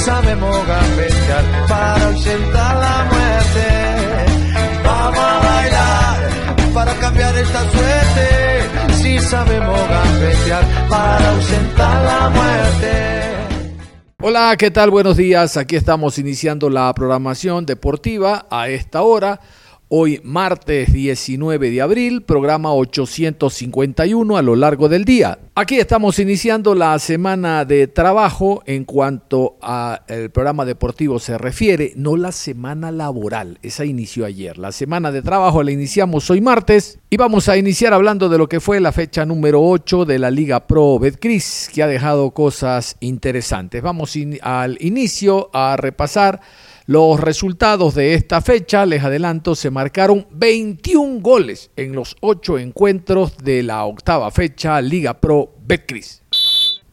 Sabemos gambetear para ausentar la muerte. Vamos a bailar para cambiar esta suerte. Si sabemos gambetear para ausentar la muerte. Hola, ¿qué tal? Buenos días. Aquí estamos iniciando la programación deportiva a esta hora. Hoy martes 19 de abril, programa 851 a lo largo del día. Aquí estamos iniciando la semana de trabajo en cuanto al programa deportivo se refiere, no la semana laboral, esa inició ayer. La semana de trabajo la iniciamos hoy martes y vamos a iniciar hablando de lo que fue la fecha número 8 de la Liga Pro Betcris, que ha dejado cosas interesantes. Vamos al inicio a repasar los resultados de esta fecha, les adelanto, se marcaron 21 goles en los 8 encuentros de la octava fecha Liga Pro Betcris.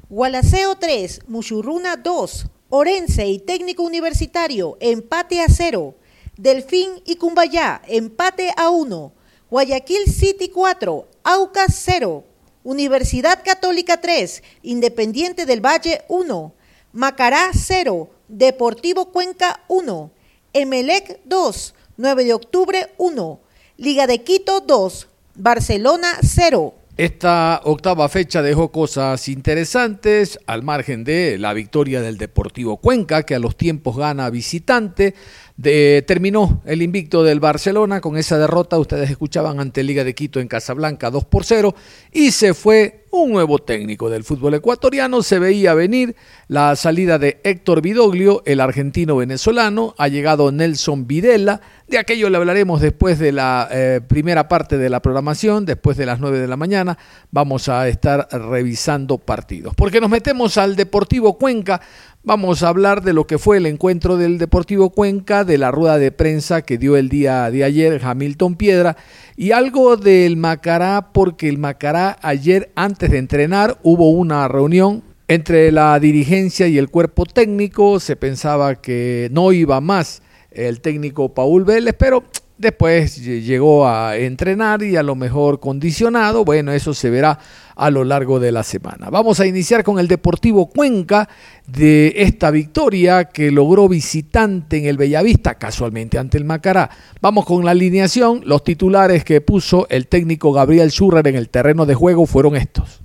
Gualaceo 3, Muchurruna 2, Orense y Técnico Universitario, empate a 0. Delfín y Cumbayá, empate a 1. Guayaquil City 4, Aucas 0. Universidad Católica 3, Independiente del Valle 1. Macará 0, Deportivo Cuenca 1, Emelec 2, 9 de octubre 1, Liga de Quito 2, Barcelona 0. Esta octava fecha dejó cosas interesantes al margen de la victoria del Deportivo Cuenca, que a los tiempos gana visitante. De, terminó el invicto del Barcelona con esa derrota, ustedes escuchaban ante Liga de Quito en Casablanca 2 por 0 y se fue un nuevo técnico del fútbol ecuatoriano. Se veía venir la salida de Héctor Vidoglio, el argentino venezolano. Ha llegado Nelson Videla. De aquello le hablaremos después de la eh, primera parte de la programación, después de las 9 de la mañana. Vamos a estar revisando partidos. Porque nos metemos al Deportivo Cuenca. Vamos a hablar de lo que fue el encuentro del Deportivo Cuenca, de la rueda de prensa que dio el día de ayer Hamilton Piedra y algo del Macará, porque el Macará ayer antes de entrenar hubo una reunión entre la dirigencia y el cuerpo técnico. Se pensaba que no iba más el técnico Paul Vélez, pero después llegó a entrenar y a lo mejor condicionado. Bueno, eso se verá a lo largo de la semana. Vamos a iniciar con el Deportivo Cuenca de esta victoria que logró visitante en el Bellavista, casualmente ante el Macará. Vamos con la alineación. Los titulares que puso el técnico Gabriel Schurrer en el terreno de juego fueron estos.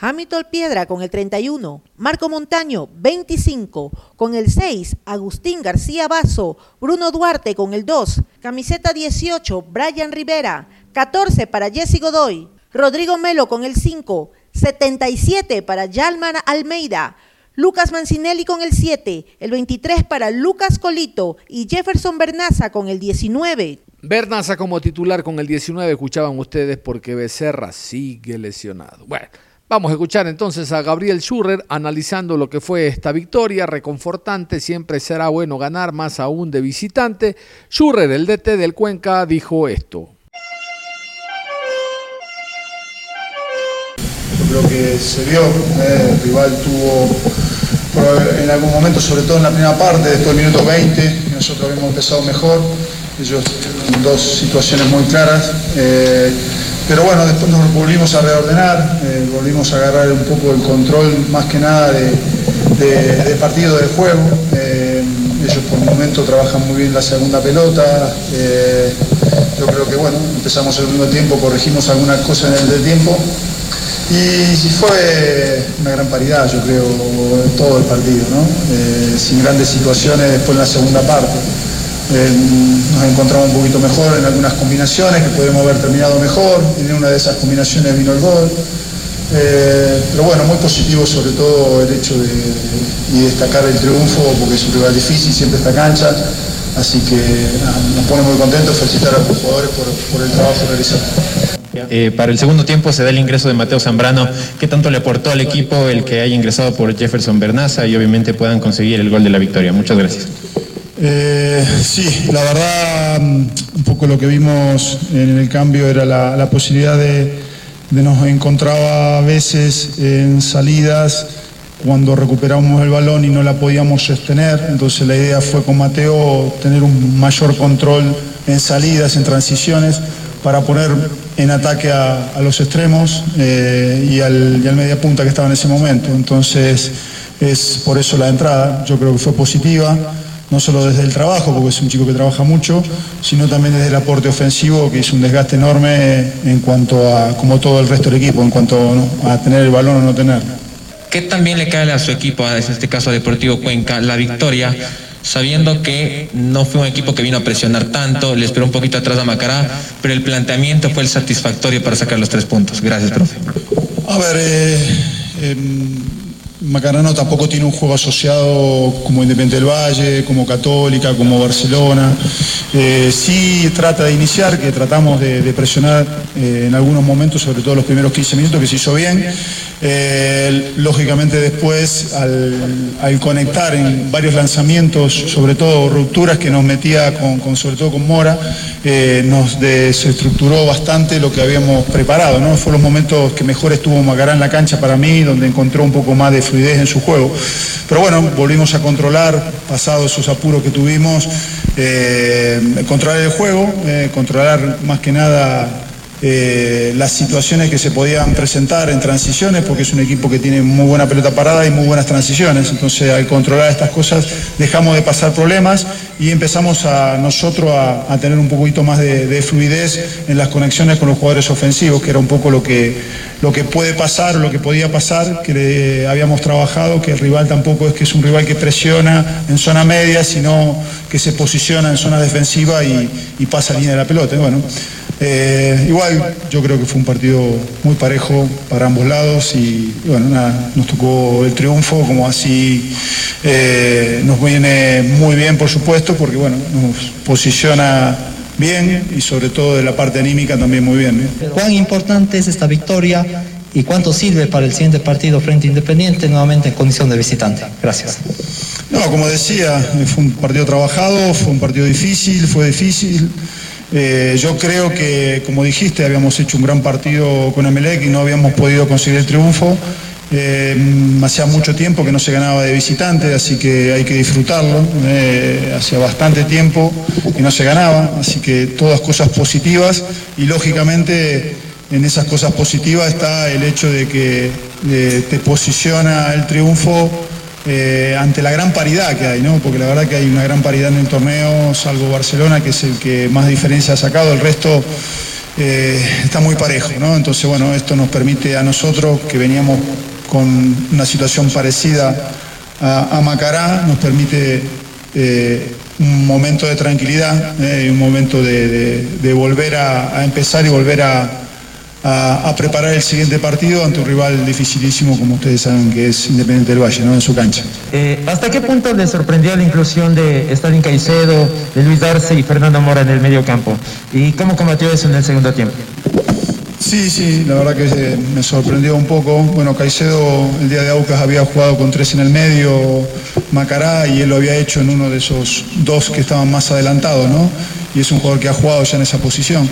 Hamilton Piedra con el 31, Marco Montaño 25, con el 6, Agustín García Basso, Bruno Duarte con el 2, camiseta 18, Brian Rivera, 14 para Jesse Godoy, Rodrigo Melo con el 5, 77 para Yalman Almeida, Lucas Mancinelli con el 7, el 23 para Lucas Colito y Jefferson Bernaza con el 19. Bernaza como titular con el 19, escuchaban ustedes porque Becerra sigue lesionado. Bueno. Vamos a escuchar entonces a Gabriel Schurrer analizando lo que fue esta victoria reconfortante. Siempre será bueno ganar, más aún de visitante. Schurrer, el DT del Cuenca, dijo esto. Creo que se vio, eh, el rival tuvo en algún momento, sobre todo en la primera parte, después del minuto 20, nosotros habíamos empezado mejor. Ellos dos situaciones muy claras. Eh, pero bueno, después nos volvimos a reordenar, eh, volvimos a agarrar un poco el control más que nada de, de, de partido de juego. Eh, ellos por el momento trabajan muy bien la segunda pelota. Yo creo que bueno, empezamos el segundo tiempo, corregimos algunas cosas en el del tiempo. Y fue una gran paridad, yo creo, en todo el partido, ¿no? sin grandes situaciones después en la segunda parte. Eh, nos encontramos un poquito mejor en algunas combinaciones que podemos haber terminado mejor. En una de esas combinaciones vino el gol. Eh, pero bueno, muy positivo sobre todo el hecho de destacar el triunfo porque es un rival difícil, siempre esta cancha. Así que nos pone muy contentos, felicitar a los jugadores por, el trabajo realizado. Eh, para el segundo tiempo se da el ingreso de Mateo Zambrano. ¿Qué tanto le aportó al equipo el que haya ingresado por Jefferson Bernaza y obviamente puedan conseguir el gol de la victoria? Muchas gracias. Eh, sí, la verdad, un poco lo que vimos en el cambio era la, posibilidad de, de, nos encontraba a veces en salidas cuando recuperamos el balón y no la podíamos sostener. Entonces la idea fue con Mateo tener un mayor control en salidas, en transiciones, para poner en ataque a, los extremos eh, y, al, y al media punta que estaba en ese momento. Entonces es por eso la entrada, yo creo que fue positiva no solo desde el trabajo, porque es un chico que trabaja mucho, sino también desde el aporte ofensivo, que es un desgaste enorme en cuanto a, como todo el resto del equipo, en cuanto a tener el balón o no tenerlo. ¿Qué también le cae a su equipo, en este caso a Deportivo Cuenca, la victoria? sabiendo que no fue un equipo que vino a presionar tanto, le esperó un poquito atrás a Macará, pero el planteamiento fue el satisfactorio para sacar los tres puntos. Gracias, profe. A ver, eh, em, Macarano tampoco tiene un juego asociado como Independiente del Valle, como Católica, como Barcelona. Eh, sí trata de iniciar, que tratamos de, presionar eh, en algunos momentos, sobre todo los primeros 15 minutos, que se hizo bien. Eh, lógicamente después, al, conectar en varios lanzamientos, sobre todo rupturas que nos metía con, sobre todo con Mora, nos desestructuró bastante lo que habíamos preparado. ¿no? Fueron los momentos que mejor estuvo Macará en la cancha para mí, donde encontró un poco más de fluidez en su juego. Pero bueno, volvimos a controlar, pasado esos apuros que tuvimos, eh, controlar el juego, eh, controlar más que nada eh, las situaciones que se podían presentar en transiciones, porque es un equipo que tiene muy buena pelota parada y muy buenas transiciones. Entonces, al controlar estas cosas, dejamos de pasar problemas y empezamos a nosotros a, tener un poquito más de, fluidez en las conexiones con los jugadores ofensivos, que era un poco lo que, lo que puede pasar, lo que podía pasar, que le habíamos trabajado, que el rival tampoco es que es un rival que presiona en zona media, sino que se posiciona en zona defensiva y, y pasa línea de la pelota. Bueno, eh, igual yo creo que fue un partido muy parejo para ambos lados y, bueno, nada, nos tocó el triunfo, como así eh, nos viene muy bien por supuesto, porque bueno, nos posiciona bien y sobre todo de la parte anímica también muy bien. ¿Cuán importante es esta victoria y cuánto sirve para el siguiente partido frente Independiente nuevamente en condición de visitante? Gracias. No, como decía, fue un partido trabajado, fue un partido difícil, fue difícil. Eh, yo creo que, como dijiste, habíamos hecho un gran partido con Emelec y no habíamos podido conseguir el triunfo. Eh, hacía mucho tiempo que no se ganaba de visitante, así que hay que disfrutarlo. Eh, hacía bastante tiempo que no se ganaba, así que todas cosas positivas y lógicamente en esas cosas positivas está el hecho de que te posiciona el triunfo eh, ante la gran paridad que hay, ¿no? porque la verdad que hay una gran paridad en el torneo, salvo Barcelona, que es el que más diferencia ha sacado, el resto eh, está muy parejo. ¿no? Entonces, bueno, esto nos permite a nosotros, que veníamos con una situación parecida a, Macará, nos permite eh, un momento de tranquilidad, un momento de, volver a empezar y volver a a, preparar el siguiente partido ante un rival dificilísimo, como ustedes saben, que es Independiente del Valle, ¿no? en su cancha. Eh, ¿Hasta qué punto le sorprendió la inclusión de Stalin Caicedo, de Luis Darce y Fernando Mora en el medio campo? ¿Y cómo combatió eso en el segundo tiempo? Sí, sí, la verdad que me sorprendió un poco. Bueno, Caicedo el día de Aucas había jugado con tres en el medio, Macará, y él lo había hecho en uno de esos dos que estaban más adelantados, ¿no? Y es un jugador que ha jugado ya en esa posición.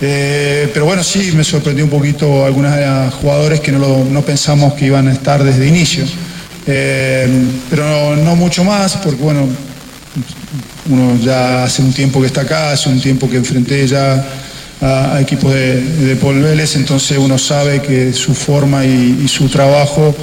Eh, pero bueno, sí, me sorprendió un poquito algunos jugadores que no, pensamos que iban a estar desde inicio. Eh, pero no, mucho más, porque bueno, uno ya hace un tiempo que está acá, hace un tiempo que enfrenté ya a, equipos de, de, entonces uno sabe que su forma y su trabajo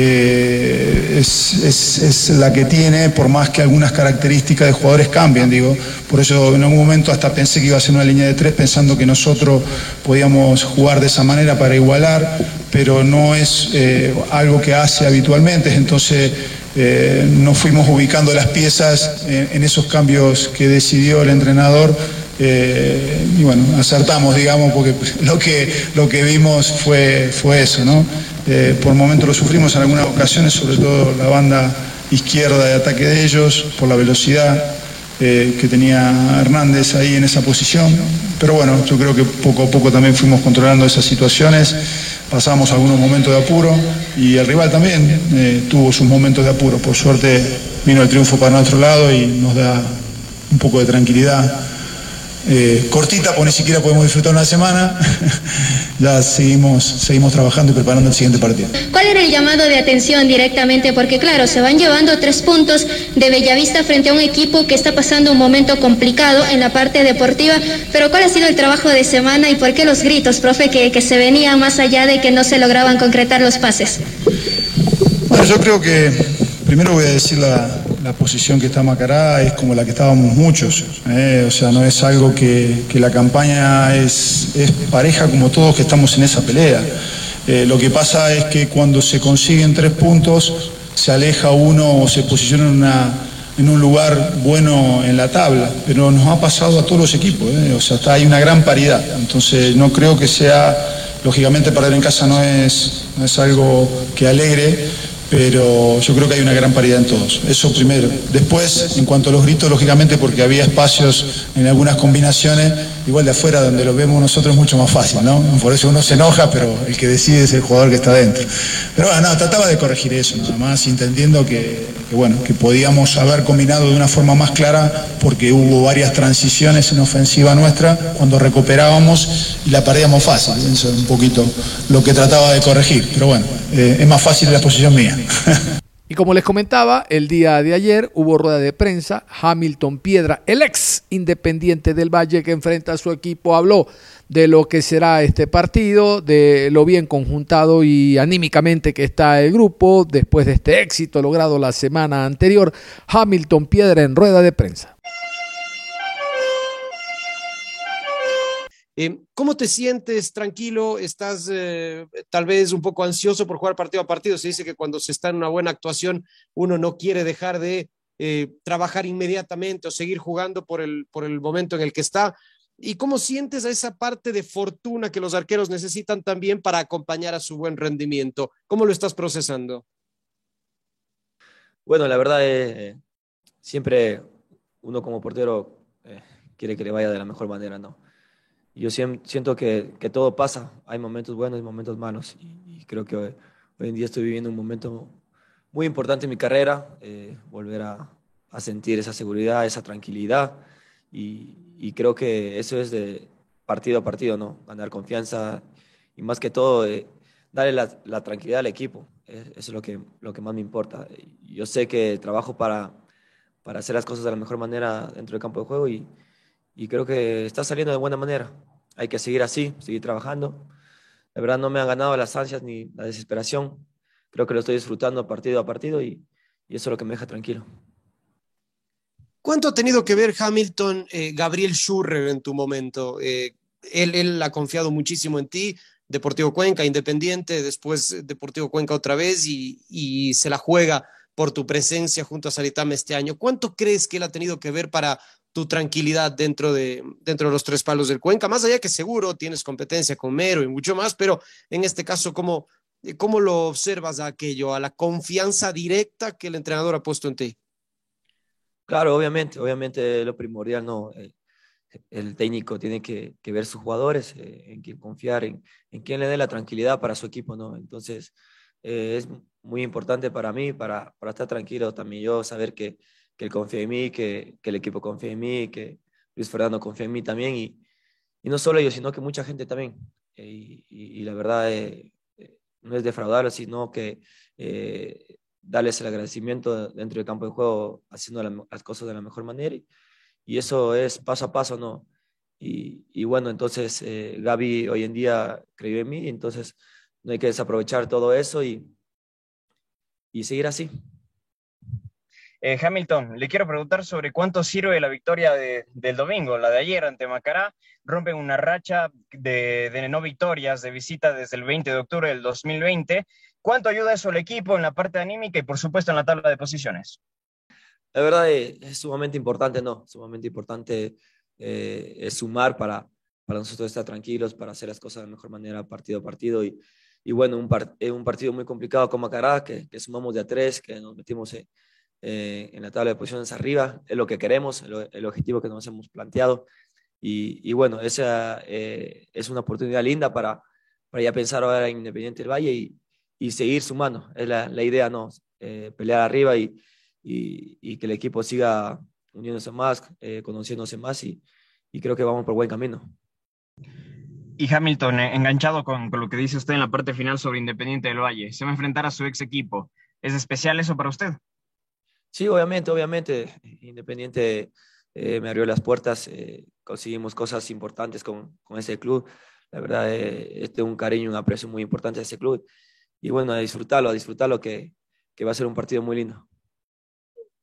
eh, es, la que tiene, por más que algunas características de jugadores cambien, digo. Por eso en algún momento hasta pensé que iba a ser una línea de tres, pensando que nosotros podíamos jugar de esa manera para igualar, pero no es eh, algo que hace habitualmente. Entonces eh, nos fuimos ubicando las piezas en, esos cambios que decidió el entrenador eh, y bueno, acertamos, digamos, porque lo que, lo que vimos fue, fue eso, ¿no? Eh, por momentos lo sufrimos en algunas ocasiones, sobre todo la banda izquierda de ataque de ellos, por la velocidad que tenía Hernández ahí en esa posición. Pero bueno, yo creo que poco a poco también fuimos controlando esas situaciones pasamos algunos momentos de apuro y el rival también eh, tuvo sus momentos de apuro. Por suerte vino el triunfo para nuestro lado y nos da un poco de tranquilidad eh, cortita, porque ni siquiera podemos disfrutar una semana. ya seguimos, seguimos trabajando y preparando el siguiente partido. ¿Cuál era el llamado de atención directamente? Porque claro, se van llevando tres puntos de Bellavista frente a un equipo que está pasando un momento complicado en la parte deportiva, pero ¿cuál ha sido el trabajo de semana y por qué los gritos, profe, que, que se venían más allá de que no se lograban concretar los pases? Bueno, yo creo que primero voy a decir la, la posición que está Macará es como la que estábamos muchos. ¿eh? o sea, no es algo que, la campaña es, pareja como todos que estamos en esa pelea. Eh, lo que pasa es que cuando se consiguen tres puntos, se aleja uno o se posiciona en, un lugar bueno en la tabla. Pero nos ha pasado a todos los equipos. ¿eh? o sea, está, hay una gran paridad. Entonces, no creo que sea, lógicamente, perder en casa no es, no es algo que alegre pero yo creo que hay una gran paridad en todos. Eso primero. Después, en cuanto a los gritos, lógicamente porque había espacios en algunas combinaciones, igual de afuera donde lo vemos nosotros es mucho más fácil, ¿no? Por eso uno se enoja, pero el que decide es el jugador que está dentro. Pero bueno, no, trataba de corregir eso, nada más, entendiendo que, bueno, que podíamos haber combinado de una forma más clara porque hubo varias transiciones en ofensiva nuestra cuando recuperábamos y la perdíamos fácil. Eso es un poquito lo que trataba de corregir. Pero bueno, eh, es más fácil la posición mía. Y como les comentaba, el día de ayer hubo rueda de prensa. Hamilton Piedra, el ex independiente del Valle que enfrenta a su equipo, habló de lo que será este partido, de lo bien conjuntado y anímicamente que está el grupo después de este éxito logrado la semana anterior. Hamilton Piedra en rueda de prensa. Eh, ¿Cómo te sientes? ¿Tranquilo? ¿Estás eh, tal vez un poco ansioso por jugar partido a partido? Se dice que cuando se está en una buena actuación uno no quiere dejar de eh, trabajar inmediatamente o seguir jugando por el, por el momento en el que está. ¿Y cómo sientes a esa parte de fortuna que los arqueros necesitan también para acompañar a su buen rendimiento? ¿Cómo lo estás procesando? Bueno, la verdad es, siempre uno como portero quiere que le vaya de la mejor manera, ¿no? Yo siento que, que, todo pasa, hay momentos buenos y momentos malos, y, creo que hoy, en día estoy viviendo un momento muy importante en mi carrera, eh, volver a, a, sentir esa seguridad, esa tranquilidad, y, y, creo que eso es de partido a partido, ¿no? Ganar confianza y más que todo, eh, darle la, la, tranquilidad al equipo, eso es lo que, lo que más me importa. Yo sé que trabajo para, para hacer las cosas de la mejor manera dentro del campo de juego y, y creo que está saliendo de buena manera. Hay que seguir así, seguir trabajando. La verdad no me han ganado las ansias ni la desesperación. Creo que lo estoy disfrutando partido a partido y, eso es lo que me deja tranquilo. ¿Cuánto ha tenido que ver Hamilton, eh, Gabriel Schurrer en tu momento? Eh, él, ha confiado muchísimo en ti, Deportivo Cuenca, Independiente, después Deportivo Cuenca otra vez y, y se la juega por tu presencia junto a Saritama este año. ¿Cuánto crees que él ha tenido que ver para tu tranquilidad dentro de, dentro de los tres palos del Cuenca, más allá que seguro tienes competencia con Mero y mucho más, pero en este caso, ¿cómo, cómo lo observas a aquello, a la confianza directa que el entrenador ha puesto en ti? Claro, obviamente, obviamente lo primordial, no. El, el técnico tiene que, ver sus jugadores, eh, en quién confiar, en, en quién le dé la tranquilidad para su equipo, ¿no? Entonces, eh, es muy importante para mí, para, para estar tranquilo también yo, saber que, que él confía en mí, que, el equipo confía en mí, que Luis Fernando confía en mí también y, no solo ellos, sino que mucha gente también. Y, y, la verdad eh, eh, no es defraudarlos, sino que eh, darles el agradecimiento dentro del campo de juego haciendo las cosas de la mejor manera y, eso es paso a paso, ¿no? Y, bueno, entonces Gaby hoy en día creyó en mí, entonces no hay que desaprovechar todo eso y, y seguir así. Eh, Hamilton, le quiero preguntar sobre cuánto sirve la victoria del domingo, la de ayer ante Macará. Rompen una racha de, no victorias de visita desde el 20 de octubre del 2020. ¿Cuánto ayuda eso al equipo en la parte anímica y por supuesto en la tabla de posiciones? La verdad es, es sumamente importante, ¿no? Sumamente importante eh, es sumar para, para nosotros estar tranquilos, para hacer las cosas de la mejor manera partido a partido. Y, y bueno, un, part, un partido muy complicado como Macará, que, que, sumamos de a tres, que nos metimos eh, en la tabla de posiciones arriba, es lo que queremos, el, el objetivo que nos hemos planteado. Y, y bueno, esa eh, es una oportunidad linda para, para ya pensar ahora en Independiente del Valle y, y seguir sumando. Es la, la idea, ¿no? Eh, pelear arriba y, y, y, que el equipo siga uniéndose más, eh, conociéndose más y, y, creo que vamos por buen camino. Y Hamilton, eh, enganchado con, con, lo que dice usted en la parte final sobre Independiente del Valle, se va a enfrentar a su ex equipo. ¿Es especial eso para usted? Sí, obviamente, obviamente. Independiente eh, me abrió las puertas, eh, conseguimos cosas importantes con, con ese club. La verdad, eh, este un cariño, un aprecio muy importante a ese club. Y bueno, a disfrutarlo, a disfrutarlo, que, que va a ser un partido muy lindo.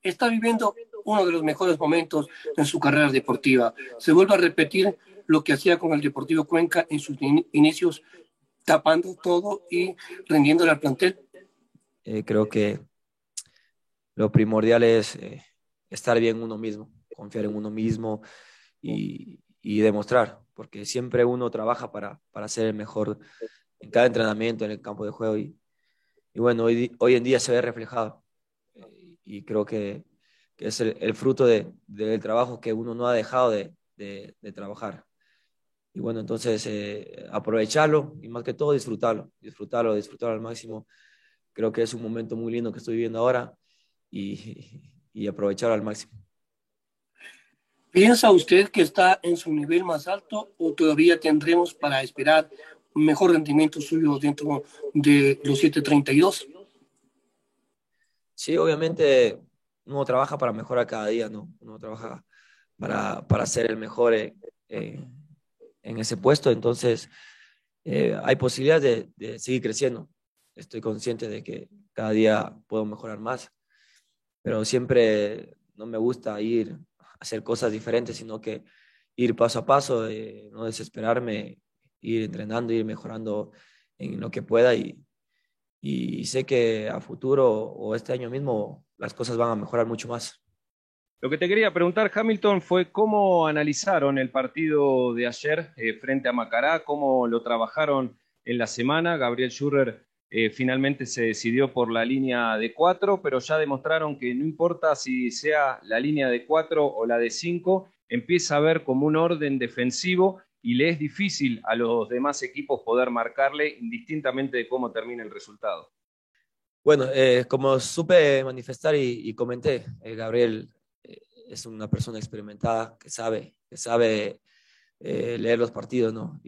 Está viviendo uno de los mejores momentos en su carrera deportiva. Se vuelve a repetir lo que hacía con el Deportivo Cuenca en sus in inicios, tapando todo y rendiéndole al plantel. Eh, creo que lo primordial es eh, estar bien uno mismo, confiar en uno mismo y, demostrar, porque siempre uno trabaja para, para ser el mejor en cada entrenamiento, en el campo de juego y, bueno, hoy, hoy en día se ve reflejado y creo que, que es el, fruto de, del trabajo que uno no ha dejado de, de, de trabajar. Y bueno, entonces eh, aprovecharlo y más que todo disfrutarlo, disfrutarlo, disfrutarlo al máximo. Creo que es un momento muy lindo que estoy viviendo ahora y, y aprovecharlo al máximo. ¿Piensa usted que está en su nivel más alto o todavía tendremos para esperar un mejor rendimiento suyo dentro de los 732? Sí, obviamente uno trabaja para mejorar cada día, ¿no? Uno trabaja para, para ser el mejor eh, eh, en ese puesto, entonces eh, hay posibilidades de, de, seguir creciendo. Estoy consciente de que cada día puedo mejorar más, pero siempre no me gusta ir a hacer cosas diferentes, sino que ir paso a paso, eh, no desesperarme, ir entrenando, ir mejorando en lo que pueda y, y sé que a futuro o este año mismo las cosas van a mejorar mucho más. Lo que te quería preguntar, Hamilton, fue cómo analizaron el partido de ayer eh, frente a Macará, cómo lo trabajaron en la semana. Gabriel Schurrer eh, finalmente se decidió por la línea de cuatro, pero ya demostraron que no importa si sea la línea de cuatro o la de cinco, empieza a ver como un orden defensivo y le es difícil a los demás equipos poder marcarle indistintamente de cómo termine el resultado. Bueno, eh, como supe manifestar y, y comenté, eh, Gabriel es una persona experimentada que sabe, que sabe leer los partidos, ¿no?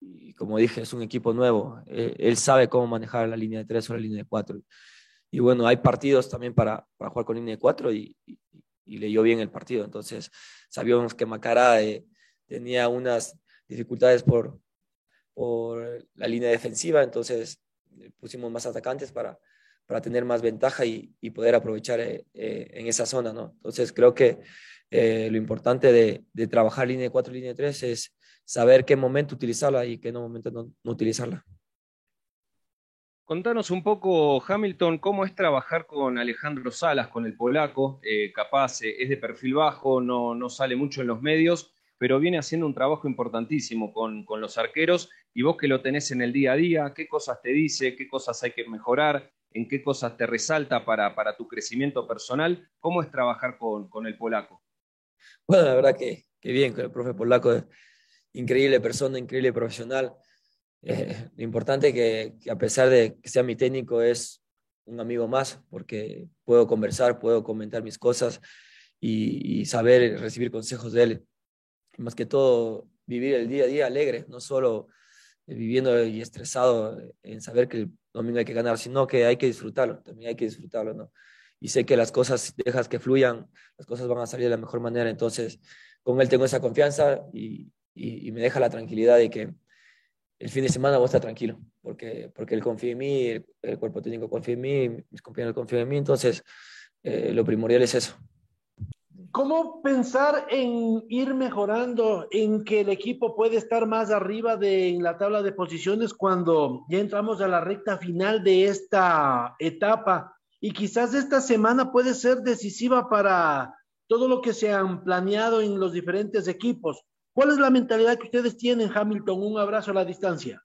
Y, como dije, es un equipo nuevo. él sabe cómo manejar la línea de tres o la línea de cuatro. Y bueno, hay partidos también para, para jugar con línea de cuatro y, y, leyó bien el partido. Entonces, sabíamos que Macará tenía unas dificultades por, por la línea defensiva, entonces eh, pusimos más atacantes para, para tener más ventaja y, y poder aprovechar eh, eh, en esa zona, ¿no? Entonces creo que eh, lo importante de, de, trabajar línea 4 línea 3 es saber qué momento utilizarla y qué momento no, no utilizarla. Contanos un poco, Hamilton, cómo es trabajar con Alejandro Salas, con el polaco, eh, capaz eh, es de perfil bajo, no, no sale mucho en los medios, pero viene haciendo un trabajo importantísimo con, con, los arqueros. Y vos que lo tenés en el día a día, qué cosas te dice, qué cosas hay que mejorar, en qué cosas te resalta para, para tu crecimiento personal, ¿cómo es trabajar con, con el polaco? Bueno, la verdad que, que bien, con el profe polaco, increíble persona, increíble profesional. Eh, lo importante que, que a pesar de que sea mi técnico es un amigo más, porque puedo conversar, puedo comentar mis cosas y, y saber recibir consejos de él más que todo vivir el día a día alegre, no solo viviendo y estresado en saber que el domingo hay que ganar, sino que hay que disfrutarlo, también hay que disfrutarlo, ¿no? Y sé que las cosas, dejas que fluyan, las cosas van a salir de la mejor manera, entonces con él tengo esa confianza y, y, y me deja la tranquilidad de que el fin de semana voy a estar tranquilo, porque, porque él confía en mí, el, el cuerpo técnico confía en mí, mis compañeros confían en mí, entonces eh, lo primordial es eso. ¿Cómo pensar en ir mejorando, en que el equipo puede estar más arriba de en la tabla de posiciones cuando ya entramos a la recta final de esta etapa? Y quizás esta semana puede ser decisiva para todo lo que se han planeado en los diferentes equipos. ¿Cuál es la mentalidad que ustedes tienen, Hamilton? Un abrazo a la distancia.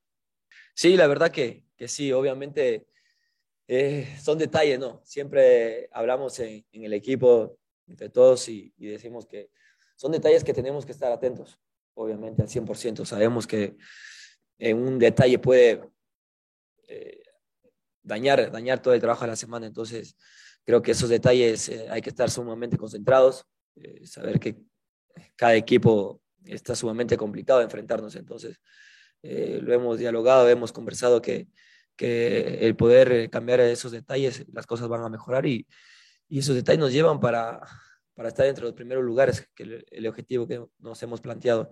Sí, la verdad que, que sí, obviamente eh, son detalles, ¿no? Siempre hablamos en, en el equipo entre todos y, decimos que son detalles que tenemos que estar atentos, obviamente al 100%. Sabemos que en un detalle puede eh, dañar, dañar todo el trabajo de la semana, entonces creo que esos detalles eh, hay que estar sumamente concentrados, eh, saber que cada equipo está sumamente complicado enfrentarnos, entonces eh, lo hemos dialogado, hemos conversado que, que el poder cambiar esos detalles, las cosas van a mejorar y, y esos detalles nos llevan para, para estar entre los primeros lugares, que el, el objetivo que nos hemos planteado.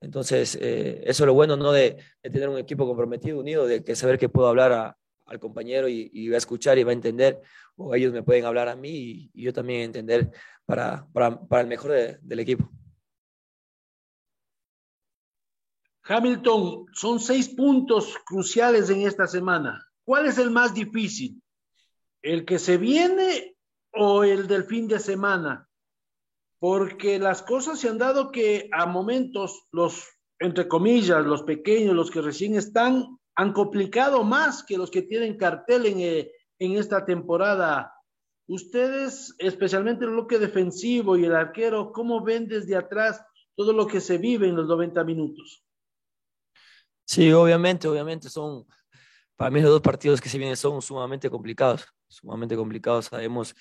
Entonces, eh, eso es lo bueno, ¿no? De, de, tener un equipo comprometido, unido, de que saber que puedo hablar a, al compañero y, y, va a escuchar y va a entender, o ellos me pueden hablar a mí y, y yo también entender para, para, para el mejor de, del equipo. Hamilton, son seis puntos cruciales en esta semana. ¿Cuál es el más difícil? ¿El que se viene o el del fin de semana? Porque las cosas se han dado que a momentos los, entre comillas, los pequeños, los que recién están, han complicado más que los que tienen cartel en, eh, en esta temporada. Ustedes, especialmente el bloque defensivo y el arquero, ¿cómo ven desde atrás todo lo que se vive en los 90 minutos? Sí, obviamente, obviamente son, para mí los dos partidos que se vienen son sumamente complicados, sumamente complicados. Sabemos,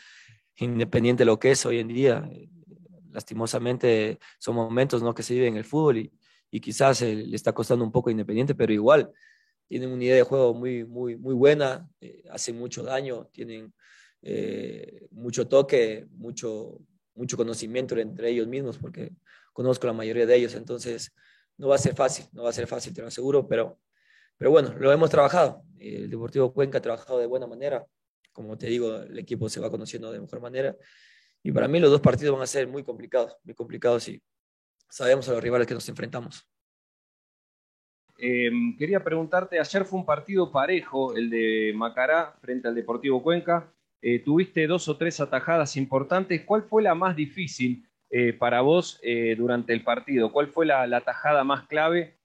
independiente de lo que es hoy en día, lastimosamente son momentos ¿no? que se viven en el fútbol y, y quizás eh, le está costando un poco Independiente, pero igual tienen una idea de juego muy, muy, muy buena, eh, hacen mucho daño, tienen eh, mucho toque, mucho, mucho conocimiento entre ellos mismos, porque conozco la mayoría de ellos, entonces no va a ser fácil, no va a ser fácil, te lo aseguro, pero, pero bueno, lo hemos trabajado. El Deportivo Cuenca ha trabajado de buena manera, como te digo, el equipo se va conociendo de mejor manera. Y para mí los dos partidos van a ser muy complicados, muy complicados y sabemos a los rivales que nos enfrentamos. Eh, quería preguntarte, ayer fue un partido parejo, el de Macará frente al Deportivo Cuenca. Eh, tuviste dos o tres atajadas importantes. ¿Cuál fue la más difícil eh, para vos eh, durante el partido? ¿Cuál fue la, tajada más clave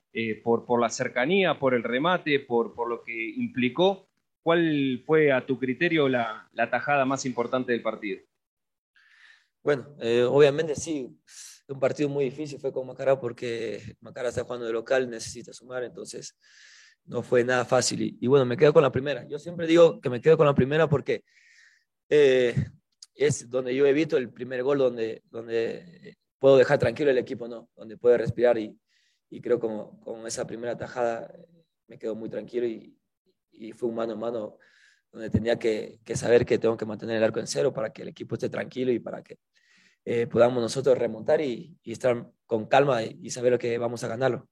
por, por, la cercanía, por el remate, por, lo que implicó? ¿Cuál fue a tu criterio la, tajada más importante del partido? Bueno, obviamente sí un partido muy difícil fue con Macará porque Macará está jugando de local, necesita sumar, entonces no fue nada fácil. Y, bueno, me quedo con la primera. Yo siempre digo que me quedo con la primera porque eh, es donde yo evito el primer gol, donde, donde puedo dejar tranquilo el equipo, ¿no? Donde puede respirar y, y creo como con esa primera tajada me quedo muy tranquilo y, y fue un mano a mano donde tenía que, saber que tengo que mantener el arco en cero para que el equipo esté tranquilo y para que eh, podamos nosotros remontar y, estar con calma y, y, saber que vamos a ganarlo.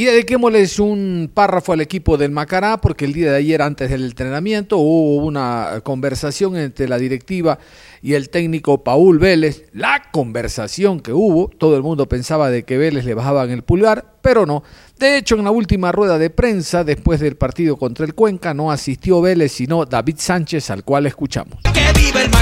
Y dediquémosles un párrafo al equipo del Macará, porque el día de ayer, antes del entrenamiento, hubo una conversación entre la directiva y el técnico Paul Vélez. La conversación que hubo, todo el mundo pensaba de que Vélez le bajaban el pulgar, pero no. De hecho, en la última rueda de prensa, después del partido contra el Cuenca, no asistió Vélez, sino David Sánchez, al cual escuchamos. ¡Que viva el!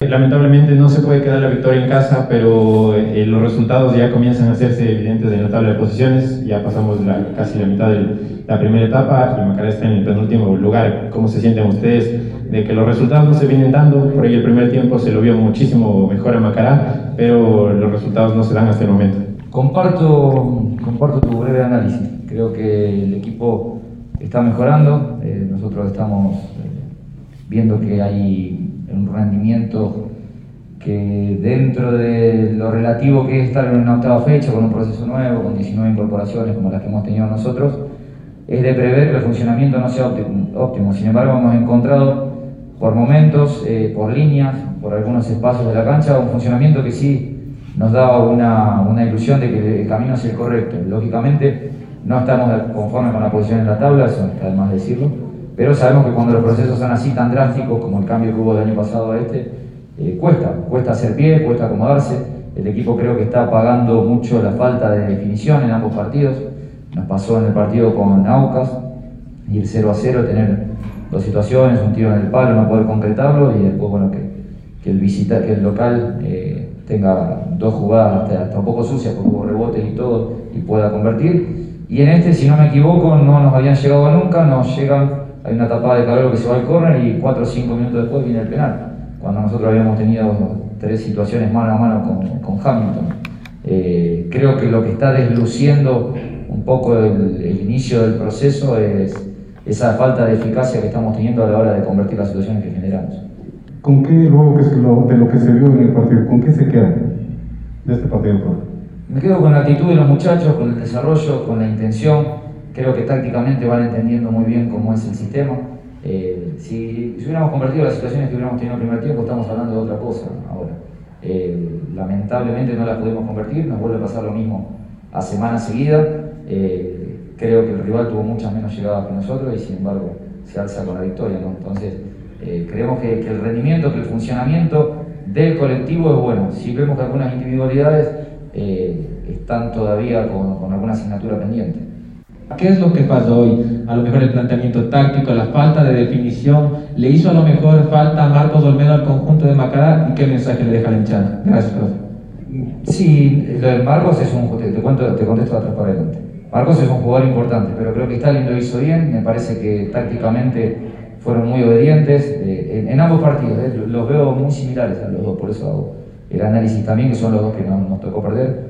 Lamentablemente no se puede quedar la victoria en casa, pero eh, los resultados ya comienzan a hacerse evidentes en la tabla de posiciones. Ya pasamos la, casi la mitad de la primera etapa y Macará está en el penúltimo lugar. ¿Cómo se sienten ustedes de que los resultados no se vienen dando? Por ahí el primer tiempo se lo vio muchísimo mejor a Macará, pero los resultados no se dan hasta el momento. Comparto, comparto tu breve análisis. Creo que el equipo está mejorando. Eh, nosotros estamos eh, viendo que hay un rendimiento que dentro de lo relativo que es estar en una octava fecha, con un proceso nuevo, con 19 incorporaciones como las que hemos tenido nosotros, es de prever que el funcionamiento no sea óptimo. Sin embargo, hemos encontrado por momentos, eh, por líneas, por algunos espacios de la cancha, un funcionamiento que sí nos da una, una, ilusión de que el camino es el correcto. Lógicamente, no estamos conformes con la posición en la tabla, eso está de más decirlo, pero sabemos que cuando los procesos son así tan drásticos como el cambio que hubo del año pasado a este, eh, cuesta, cuesta hacer pie, cuesta acomodarse. El equipo creo que está pagando mucho la falta de definición en ambos partidos. Nos pasó en el partido con Aucas, ir 0 a 0, tener dos situaciones, un tiro en el palo, no poder concretarlo y después bueno, que, el, que el local eh, tenga dos jugadas hasta, un poco sucias, porque hubo rebotes y todo, y pueda convertir. Y en este, si no me equivoco, no nos habían llegado nunca, nos llegan, hay una tapada de calor que se va al córner y 4 o 5 minutos después viene el penal, cuando nosotros habíamos tenido tres situaciones mano a mano con, con Hamilton. Eh, creo que lo que está desluciendo un poco el, el inicio del proceso es esa falta de eficacia que estamos teniendo a la hora de convertir las situaciones que generamos. ¿Con qué, luego de lo que se vio en el partido, con qué se queda de este partido? Me quedo con la actitud de los muchachos, con el desarrollo, con la intención. Creo que tácticamente van entendiendo muy bien cómo es el sistema. Eh, si, hubiéramos convertido las situaciones que hubiéramos tenido en el primer tiempo, estamos hablando de otra cosa ahora. Eh, lamentablemente no las pudimos convertir, nos vuelve a pasar lo mismo a semana seguida. Eh, creo que el rival tuvo muchas menos llegadas que nosotros y sin embargo se alza con la victoria. Entonces, creemos que, el rendimiento, que el funcionamiento del colectivo es bueno. Si vemos que algunas individualidades están todavía con, alguna asignatura pendiente. ¿Qué es lo que pasó hoy? A lo mejor el planteamiento táctico, la falta de definición, le hizo a lo mejor falta a Marcos Olmedo al conjunto de Macará y qué mensaje le deja al hinchada. Gracias, profe. Sí, lo de Marcos es un. Te, te, cuento, te contesto atrás para adelante. Marcos es un jugador importante, pero creo que Stalin lo hizo bien. Me parece que tácticamente fueron muy obedientes eh, en, ambos partidos. Eh, los veo muy similares a los dos, por eso hago el análisis también, que son los dos que nos, tocó perder.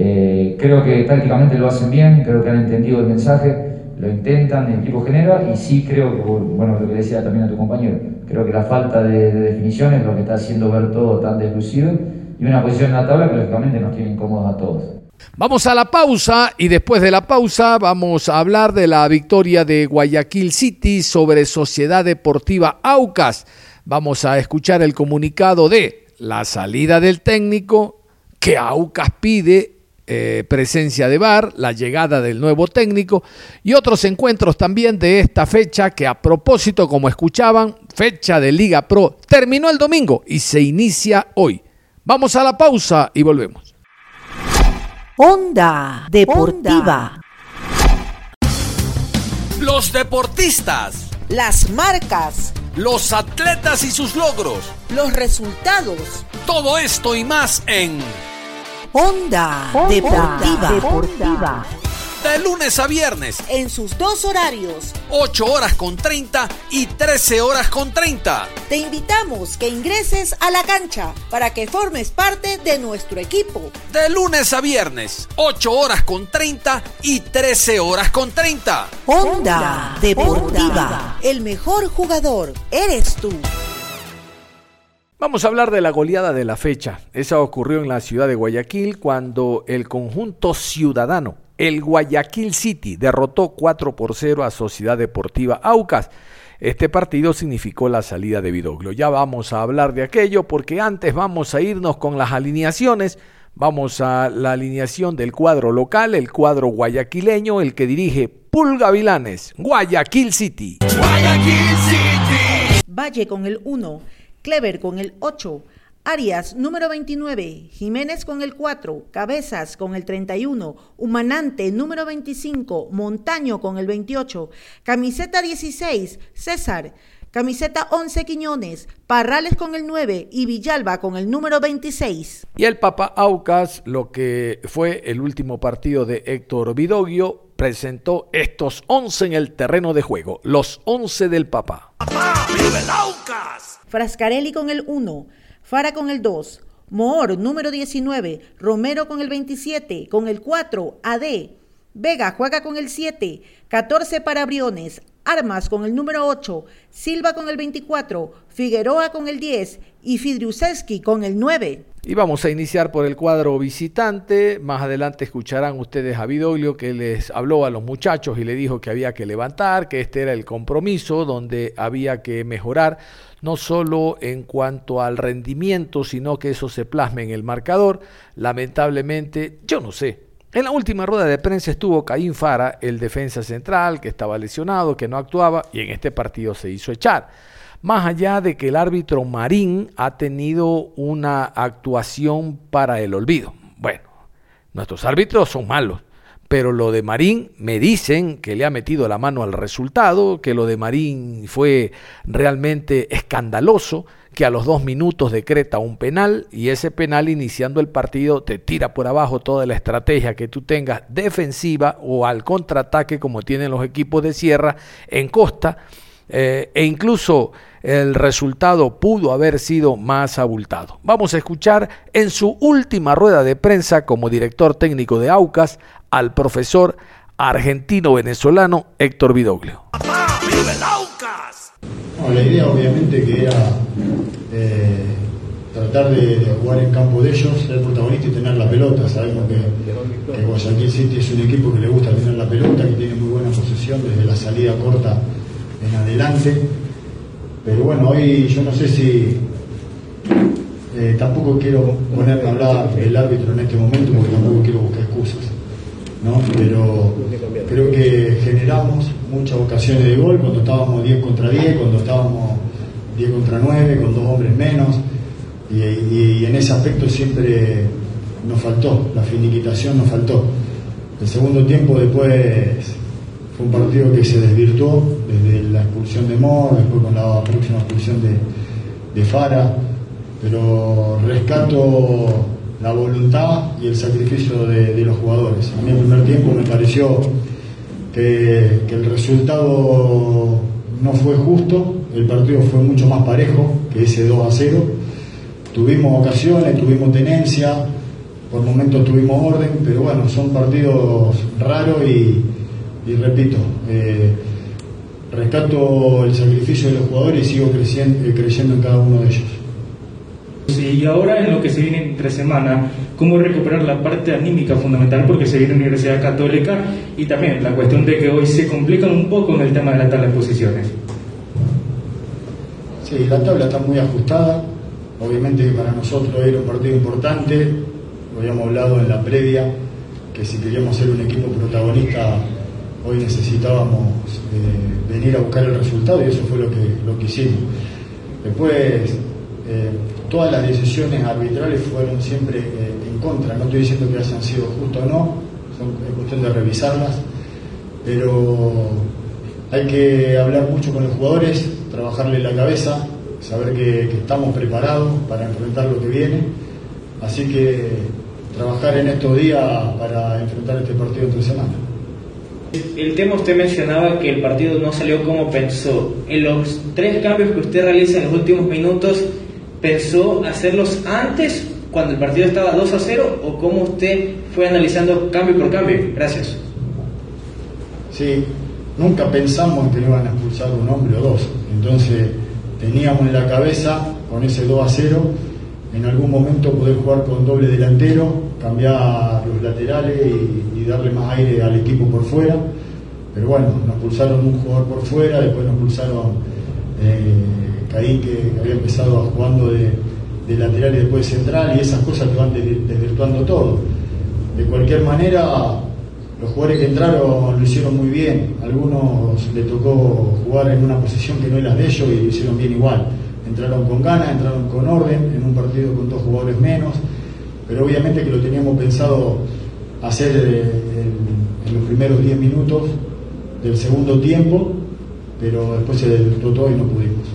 Eh, creo que tácticamente lo hacen bien, creo que han entendido el mensaje, lo intentan, el equipo genera y sí creo que, bueno, lo que decía también a tu compañero, creo que la falta de, de definición es lo que está haciendo ver todo tan deslucido y una posición en la tabla que lógicamente nos tiene incómodos a todos. Vamos a la pausa y después de la pausa vamos a hablar de la victoria de Guayaquil City sobre Sociedad Deportiva Aucas. Vamos a escuchar el comunicado de la salida del técnico que Aucas pide eh, presencia de VAR, la llegada del nuevo técnico y otros encuentros también de esta fecha que a propósito, como escuchaban, fecha de Liga Pro terminó el domingo y se inicia hoy. Vamos a la pausa y volvemos. Onda Deportiva. Los deportistas. Las marcas. Los atletas y sus logros. Los resultados. Todo esto y más en Onda, Deportiva de lunes a viernes. En sus dos horarios. 8 horas con 30 y 13 horas con 30. Te invitamos que ingreses a la cancha para que formes parte de nuestro equipo. De lunes a viernes. 8 horas con 30 y 13 horas con 30. Onda Deportiva. El mejor jugador eres tú. Vamos a hablar de la goleada de la fecha. Esa ocurrió en la ciudad de Guayaquil cuando el conjunto ciudadano el Guayaquil City derrotó 4 por 0 a Sociedad Deportiva Aucas. Este partido significó la salida de Vidoglio. Ya vamos a hablar de aquello porque antes vamos a irnos con las alineaciones. Vamos a la alineación del cuadro local, el cuadro guayaquileño, el que dirige Pulga Vilanes, Guayaquil City. Guayaquil City. Valle con el 1, Clever con el 8, Arias, número 29. Jiménez con el 4. Cabezas con el 31. Humanante, número 25. Montaño con el 28. Camiseta 16. César. Camiseta 11 Quiñones, Parrales con el 9 y Villalba con el número 26. Y el Papa Aucas, lo que fue el último partido de Héctor Vidoglio, presentó estos 11 en el terreno de juego, los 11 del Papa. Frascarelli con el 1, Fara con el 2, Moor número 19, Romero con el 27, con el 4, AD, Vega juega con el 7, 14 para Briones, Armas con el número 8, Silva con el 24, Figueroa con el 10 y Fidriusewski con el 9. Y vamos a iniciar por el cuadro visitante. Más adelante escucharán ustedes a Vidoglio que les habló a los muchachos y le dijo que había que levantar, que este era el compromiso donde había que mejorar no solo en cuanto al rendimiento, sino que eso se plasme en el marcador. Lamentablemente, yo no sé. En la última rueda de prensa estuvo Caín Fara, el defensa central, que estaba lesionado, que no actuaba, y en este partido se hizo echar. Más allá de que el árbitro Marín ha tenido una actuación para el olvido. Bueno, nuestros árbitros son malos, pero lo de Marín me dicen que le ha metido la mano al resultado, que lo de Marín fue realmente escandaloso, que a los dos minutos decreta un penal y ese penal iniciando el partido te tira por abajo toda la estrategia que tú tengas defensiva o al contraataque como tienen los equipos de Sierra en Costa eh, e incluso el resultado pudo haber sido más abultado. Vamos a escuchar en su última rueda de prensa como director técnico de Aucas al profesor argentino-venezolano Héctor Vidoglio. la idea obviamente que era eh, tratar de, jugar en campo de ellos, ser protagonista y tener la pelota. Sabemos que, que Guayaquil City es un equipo que le gusta tener la pelota, que tiene muy buena posesión desde la salida corta en adelante. Pero bueno, hoy yo no sé si eh, tampoco quiero ponerme a hablar del árbitro en este momento porque tampoco quiero buscar excusas. ¿no? Pero creo que generamos muchas ocasiones de gol cuando estábamos 10 contra 10, cuando estábamos 10 contra 9, con dos hombres menos. Y, en ese aspecto siempre nos faltó, la finiquitación nos faltó. El segundo tiempo después fue un partido que se desvirtuó desde expulsión de Mo, después con la próxima expulsión de, Fara, pero rescato la voluntad y el sacrificio de, los jugadores. A mí el primer tiempo me pareció que, el resultado no fue justo, el partido fue mucho más parejo que ese 2 a 0. Tuvimos ocasiones, tuvimos tenencia, por momentos tuvimos orden, pero bueno, son partidos raros y, y repito, eh, rescato el sacrificio de los jugadores y sigo creciendo, eh, creyendo en cada uno de ellos. Sí, y ahora en lo que se viene entre semana, ¿cómo recuperar la parte anímica fundamental? Porque se viene Universidad Católica y también la cuestión de que hoy se complican un poco en el tema de la tabla de posiciones. Sí, la tabla está muy ajustada. Obviamente que para nosotros era un partido importante. Lo habíamos hablado en la previa, que si queríamos ser un equipo protagonista hoy necesitábamos eh, venir a buscar el resultado y eso fue lo que, lo que hicimos. Después, eh, todas las decisiones arbitrales fueron siempre eh, en contra, no estoy diciendo que hayan sido justas o no, son, es cuestión de revisarlas, pero hay que hablar mucho con los jugadores, trabajarle la cabeza, saber que estamos preparados para enfrentar lo que viene, así que trabajar en estos días para enfrentar este partido entre semanas. El tema usted mencionaba que el partido no salió como pensó. En los tres cambios que usted realiza en los últimos minutos, ¿pensó hacerlos antes, cuando el partido estaba 2 a 0, o cómo usted fue analizando cambio por cambio? Gracias. Sí, nunca pensamos que iban a expulsar un hombre o dos. Entonces teníamos en la cabeza, con ese 2 a 0, en algún momento poder jugar con doble delantero, cambiar los laterales y, darle más aire al equipo por fuera. Pero bueno, nos pulsaron un jugador por fuera, después nos pulsaron eh, Caín que había empezado jugando de, lateral y después de central y esas cosas que van desvirtuando todo. De cualquier manera, los jugadores que entraron lo hicieron muy bien. algunos le tocó jugar en una posición que no era de ellos y lo hicieron bien igual entraron con ganas, entraron con orden, en un partido con dos jugadores menos, pero obviamente que lo teníamos pensado hacer eh, en, los primeros 10 minutos del segundo tiempo, pero después se todo y no pudimos.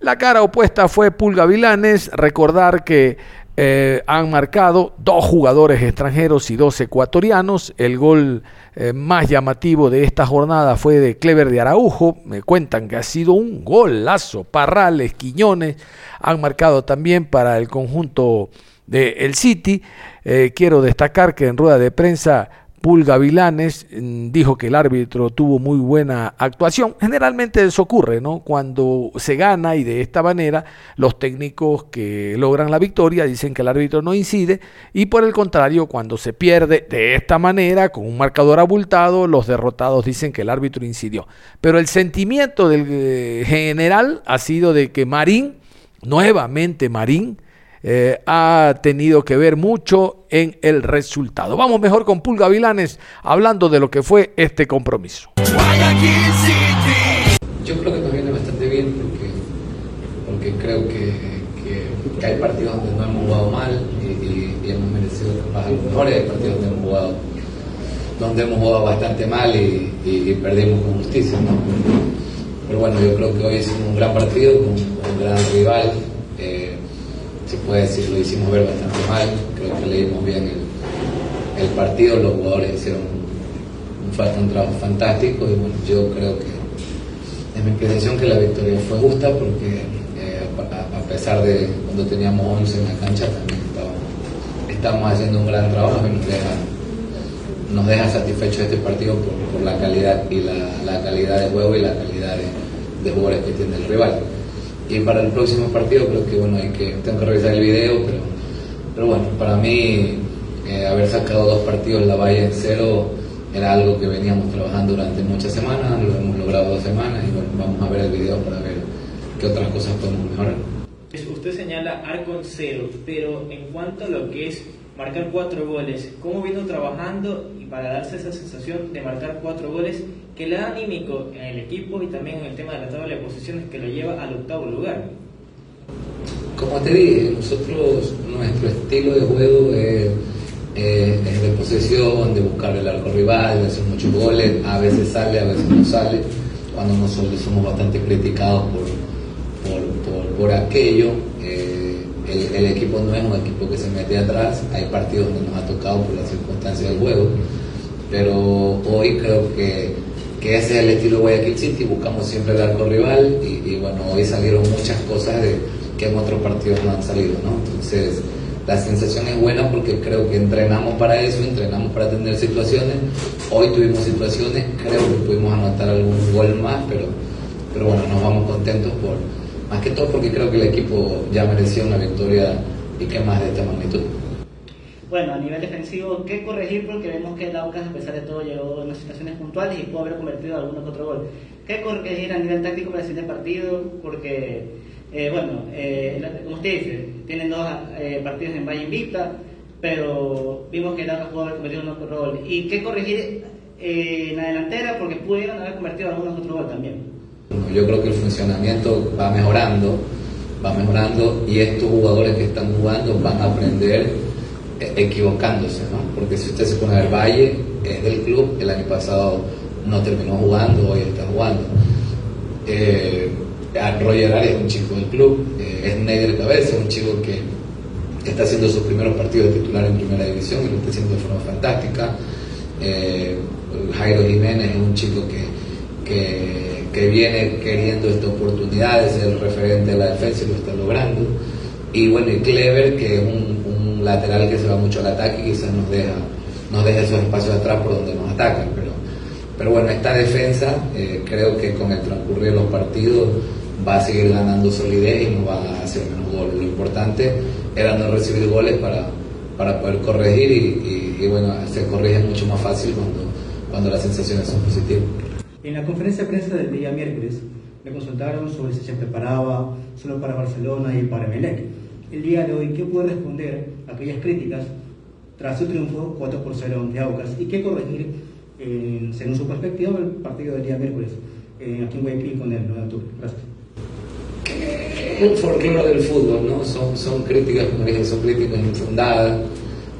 La cara opuesta fue Pulga Vilanes, recordar que eh, han marcado dos jugadores extranjeros y dos ecuatorianos. El gol eh, más llamativo de esta jornada fue de Clever de Araujo. Me cuentan que ha sido un golazo. Parrales, Quiñones han marcado también para el conjunto de el City. Eh, quiero destacar que en rueda de prensa Pulga Vilanes mm, dijo que el árbitro tuvo muy buena actuación. Generalmente eso ocurre, ¿no? Cuando se gana y de esta manera los técnicos que logran la victoria dicen que el árbitro no incide y por el contrario, cuando se pierde de esta manera con un marcador abultado, los derrotados dicen que el árbitro incidió. Pero el sentimiento del eh, general ha sido de que Marín, nuevamente Marín, eh, ha tenido que ver mucho en el resultado. Vamos mejor con Pulga Vilanes hablando de lo que fue este compromiso. Yo creo que nos viene bastante bien porque porque hay partidos donde no hemos jugado mal y, hemos merecido capaz algo mejor, hay partidos donde hemos jugado, donde hemos jugado bastante mal y, perdimos con justicia. ¿no? Pero bueno, yo creo que hoy hicimos un gran partido con, un gran rival. Eh, se puede decir, lo hicimos ver bastante mal. Creo que leímos bien el, partido, los jugadores hicieron un, un trabajo fantástico y bueno, yo creo que es mi impresión que la victoria fue justa porque eh, a, pesar de cuando teníamos 11 en la cancha también estamos haciendo un gran trabajo y nos deja, nos deja satisfechos este partido por, la calidad y la, calidad de juego y la calidad de, jugadores que tiene el rival. Y para el próximo partido creo que bueno hay que tengo que revisar el video, pero, pero bueno, para mí eh, haber sacado dos partidos en la Valle en cero era algo que veníamos trabajando durante muchas semanas, lo hemos logrado dos semanas y bueno, vamos a ver el video para ver qué otras cosas podemos mejorar. Usted señala arco en cero, pero en cuanto a lo que es marcar cuatro goles, ¿cómo vino trabajando y para darse esa sensación de marcar cuatro goles que le da anímico en el equipo y también en el tema de la tabla de posiciones que lo lleva al octavo lugar? Como te dije, nosotros, nuestro estilo de juego es eh, es de posesión, de buscar el arco rival, de hacer muchos goles, a veces sale, a veces no sale, cuando nosotros somos bastante criticados por, por, aquello. Eh, el, equipo no es un equipo que se mete atrás, hay partidos donde nos ha tocado por las circunstancias del juego, pero hoy creo que, que ese es el estilo Guayaquil City, buscamos siempre el arco rival y, bueno, hoy salieron muchas cosas de, que en otros partidos no han salido, ¿no? Entonces, la sensación es buena porque creo que entrenamos para eso, entrenamos para tener situaciones. Hoy tuvimos situaciones, creo que pudimos anotar algún gol más, pero, pero bueno, nos vamos contentos por, más que todo porque creo que el equipo ya mereció una victoria y qué más de esta magnitud. Bueno, a nivel defensivo, ¿qué corregir? Porque vemos que el Aucas, a pesar de todo, llegó en las situaciones puntuales y pudo haber convertido algún otro gol. ¿Qué corregir a nivel táctico para el siguiente partido? Porque eh, bueno, eh, como usted dice, tienen dos eh, partidos en Valle Invicta, pero vimos que Laca pudo haber convertido en otro gol. ¿Y qué corregir en la delantera? Porque pudieron haber convertido algunos otros gol también. Yo creo que el funcionamiento va mejorando, va mejorando y estos jugadores que están jugando van a aprender equivocándose, ¿no? Porque si usted se pone a ver Valle, es del club, el año pasado no terminó jugando, hoy está jugando. Eh, Roger Arias es un chico del club, eh, es Neider Cabeza, un chico que, está haciendo sus primeros partidos de titular en primera división y lo está haciendo de forma fantástica. Eh, Jairo Jiménez es un chico que, viene queriendo esta oportunidad, es el referente de la defensa y lo está logrando. Y bueno, y Clever, que es un, lateral que se va mucho al ataque y quizás nos deja, nos deja esos espacios atrás por donde nos atacan. Pero, pero bueno, esta defensa, eh, creo que con el transcurrir de los partidos va a seguir ganando solidez y no va a hacer menos goles. Lo importante era no recibir goles para, para poder corregir y, bueno, se corrige mucho más fácil cuando, cuando las sensaciones son positivas. En la conferencia de prensa del día miércoles me consultaron sobre si se preparaba solo para Barcelona y para Melec. El día de hoy, ¿qué puede responder a aquellas críticas tras su triunfo 4 por 0 ante Aucas y qué corregir según su perspectiva el partido del día miércoles eh, aquí en Guayaquil con el 9 de octubre? Gracias un folclore del fútbol, ¿no? Son, son críticas, como dije, son críticas infundadas.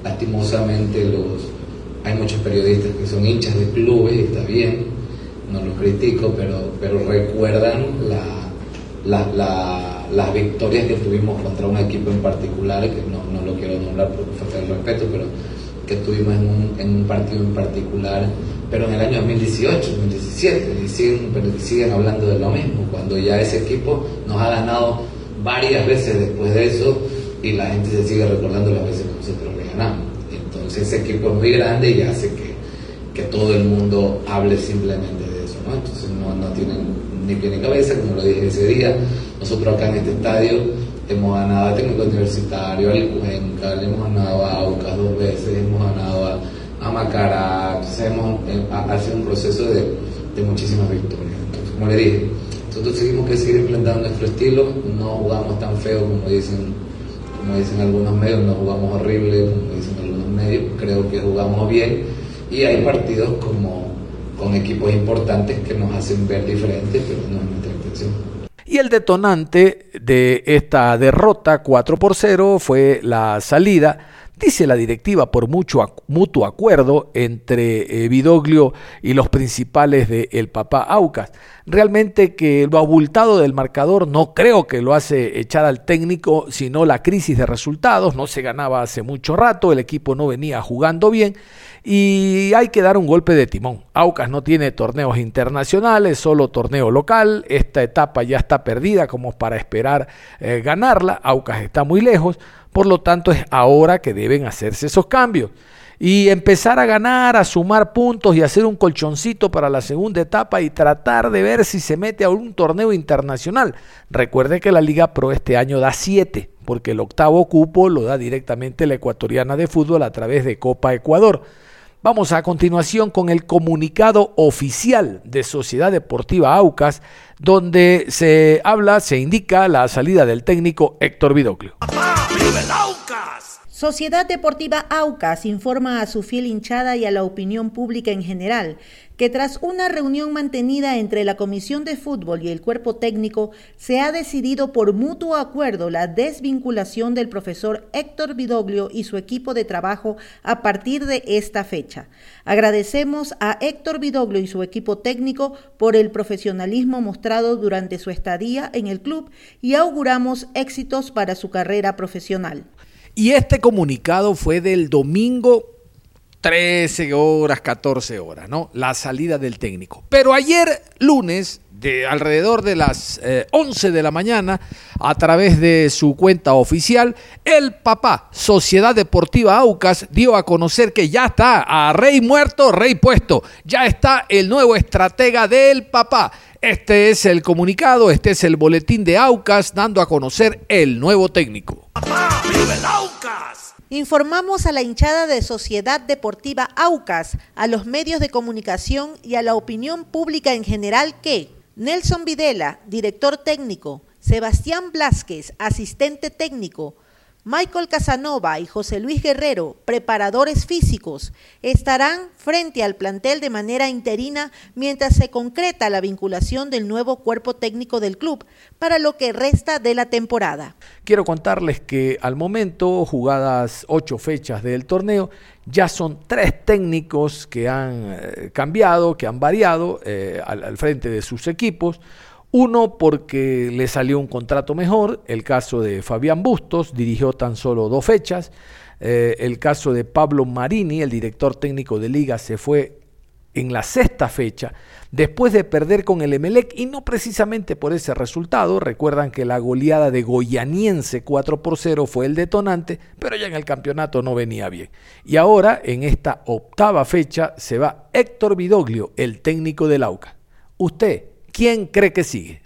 Lastimosamente los, hay muchos periodistas que son hinchas de clubes, está bien, no los critico, pero, pero recuerdan las victorias que tuvimos contra un equipo en particular, que no, no lo quiero nombrar por falta de respeto, pero que tuvimos en un, en un partido en particular pero en el año 2018, 2017, y siguen, pero siguen hablando de lo mismo, cuando ya ese equipo nos ha ganado varias veces después de eso y la gente se sigue recordando las veces que nosotros le ganamos. Entonces ese equipo es muy grande y hace que, que todo el mundo hable simplemente ¿no? Entonces no, no tienen ni pie ni cabeza, como lo dije ese día. Nosotros acá en este estadio hemos ganado a Técnico Universitario, al Cuenca, le hemos ganado a Aucas dos veces, hemos ganado a a Macará, hemos ha, sido un proceso de, de muchísimas victorias. Entonces, como le dije, nosotros seguimos que seguir implementando nuestro estilo, no jugamos tan feo como dicen, como dicen algunos medios, no jugamos horrible como dicen algunos medios, creo que jugamos bien y hay partidos como con equipos importantes que nos hacen ver diferentes, pero no es nuestra intención. Y el detonante de esta derrota 4 por 0 fue la salida dice la directiva por mucho mutuo acuerdo entre eh, Vidoglio y los principales de el papá Aucas. Realmente que lo abultado del marcador no creo que lo hace echar al técnico, sino la crisis de resultados, no se ganaba hace mucho rato, el equipo no venía jugando bien y hay que dar un golpe de timón. Aucas no tiene torneos internacionales, solo torneo local, esta etapa ya está perdida como para esperar eh, ganarla, Aucas está muy lejos, por lo tanto, es ahora que deben hacerse esos cambios y empezar a ganar, a sumar puntos y hacer un colchoncito para la segunda etapa y tratar de ver si se mete a un torneo internacional. Recuerde que la Liga Pro este año da siete, porque el octavo cupo lo da directamente la ecuatoriana de fútbol a través de Copa Ecuador. Vamos a continuación con el comunicado oficial de Sociedad Deportiva Aucas, donde se habla, se indica la salida del técnico Héctor Vidoclio. Sociedad Deportiva Aucas informa a su fiel hinchada y a la opinión pública en general que tras una reunión mantenida entre la Comisión de Fútbol y el cuerpo técnico, se ha decidido por mutuo acuerdo la desvinculación del profesor Héctor Vidoglio y su equipo de trabajo a partir de esta fecha. Agradecemos a Héctor Vidoglio y su equipo técnico por el profesionalismo mostrado durante su estadía en el club y auguramos éxitos para su carrera profesional. Y este comunicado fue del domingo 13 horas, 14 horas, ¿no? La salida del técnico. Pero ayer, lunes, de alrededor de las 11 eh, de la mañana, a través de su cuenta oficial, el papá, Sociedad Deportiva Aucas, dio a conocer que ya está a rey muerto, rey puesto. Ya está el nuevo estratega del papá. Este es el comunicado, este es el boletín de Aucas dando a conocer el nuevo técnico. ¡Papá, vive el Aucas! Informamos a la hinchada de Sociedad Deportiva Aucas, a los medios de comunicación y a la opinión pública en general que Nelson Videla, director técnico, Sebastián Blasquez, asistente técnico, Michael Casanova y José Luis Guerrero, preparadores físicos, estarán frente al plantel de manera interina mientras se concreta la vinculación del nuevo cuerpo técnico del club para lo que resta de la temporada. Quiero contarles que al momento, jugadas ocho fechas del torneo, ya son tres técnicos que han eh, cambiado, que han variado eh, al frente de sus equipos. Uno porque le salió un contrato mejor, el caso de Fabián Bustos, dirigió tan solo dos fechas. Eh, el caso de Pablo Marini, el director técnico de liga, se fue en la sexta fecha, después de perder con el Emelec y no precisamente por ese resultado, recuerdan que la goleada de Goyaniense 4 por 0 fue el detonante, pero ya en el campeonato no venía bien. Y ahora, en esta octava fecha, se va Héctor Vidoglio, el técnico del AUCA. Usted, ¿Quién cree que sigue?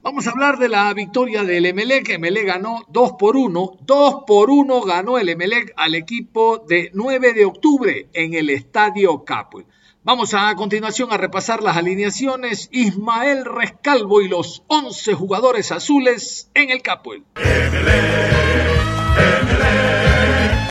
Vamos a hablar de la victoria del Emelec. Emelec ganó 2 por 1. 2 por 1 ganó el Emelec al equipo de 9 de octubre en el Estadio Capo. Vamos a, continuación a repasar las alineaciones. Ismael Rescalvo y los 11 jugadores azules en el Capuel.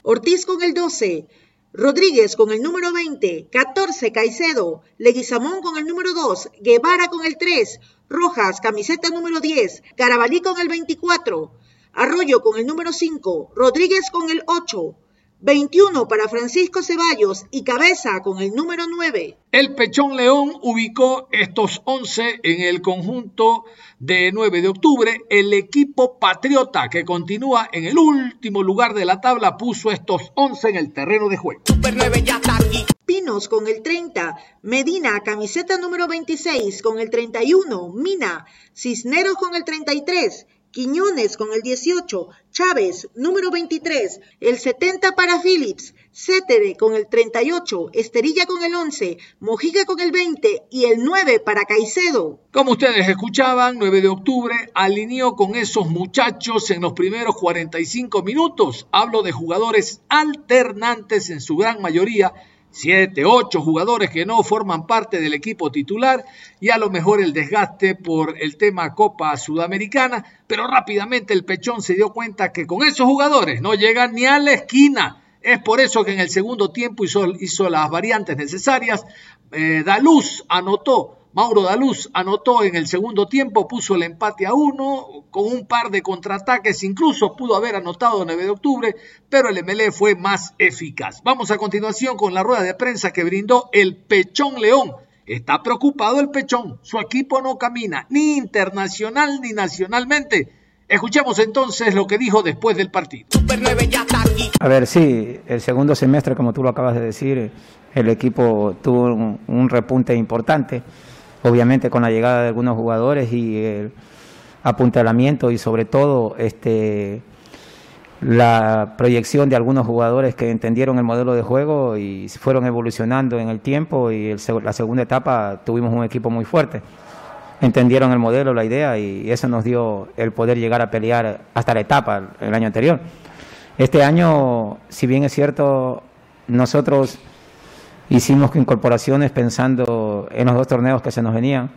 Ortiz con el 12. Rodríguez con el número 20, 14 Caicedo, Leguizamón con el número 2, Guevara con el 3, Rojas, camiseta número 10, Carabalí con el 24, Arroyo con el número 5, Rodríguez con el 8, 21 para Francisco Ceballos y cabeza con el número 9. El Pechón León ubicó estos 11 en el conjunto de 9 de octubre. El equipo Patriota, que continúa en el último lugar de la tabla, puso estos 11 en el terreno de juego. Super 9 ya está aquí. Pinos con el 30, Medina, camiseta número 26 con el 31, Mina, Cisneros con el 33, Quiñones con el 18, Chávez número 23, el 70 para Phillips, Cétere con el 38, Esterilla con el 11, Mojica con el 20 y el 9 para Caicedo. Como ustedes escuchaban, 9 de octubre alineó con esos muchachos en los primeros 45 minutos. Hablo de jugadores alternantes en su gran mayoría siete, ocho jugadores que no forman parte del equipo titular y a lo mejor el desgaste por el tema Copa Sudamericana, pero rápidamente el Pechón se dio cuenta que con esos jugadores no llegan ni a la esquina. Es por eso que en el segundo tiempo hizo, hizo las variantes necesarias. Eh, Daluz anotó Mauro Daluz anotó en el segundo tiempo, puso el empate a uno, con un par de contraataques, incluso pudo haber anotado 9 de octubre, pero el MLE fue más eficaz. Vamos a continuación con la rueda de prensa que brindó el Pechón León. Está preocupado el Pechón, su equipo no camina ni internacional ni nacionalmente. Escuchemos entonces lo que dijo después del partido. A ver, sí, el segundo semestre, como tú lo acabas de decir, el equipo tuvo un, un repunte importante obviamente con la llegada de algunos jugadores y el apuntalamiento y sobre todo este la proyección de algunos jugadores que entendieron el modelo de juego y fueron evolucionando en el tiempo y la segunda etapa tuvimos un equipo muy fuerte. Entendieron el modelo, la idea y eso nos dio el poder llegar a pelear hasta la etapa el año anterior. Este año, si bien es cierto, nosotros Hicimos incorporaciones pensando en los dos torneos que se nos venían.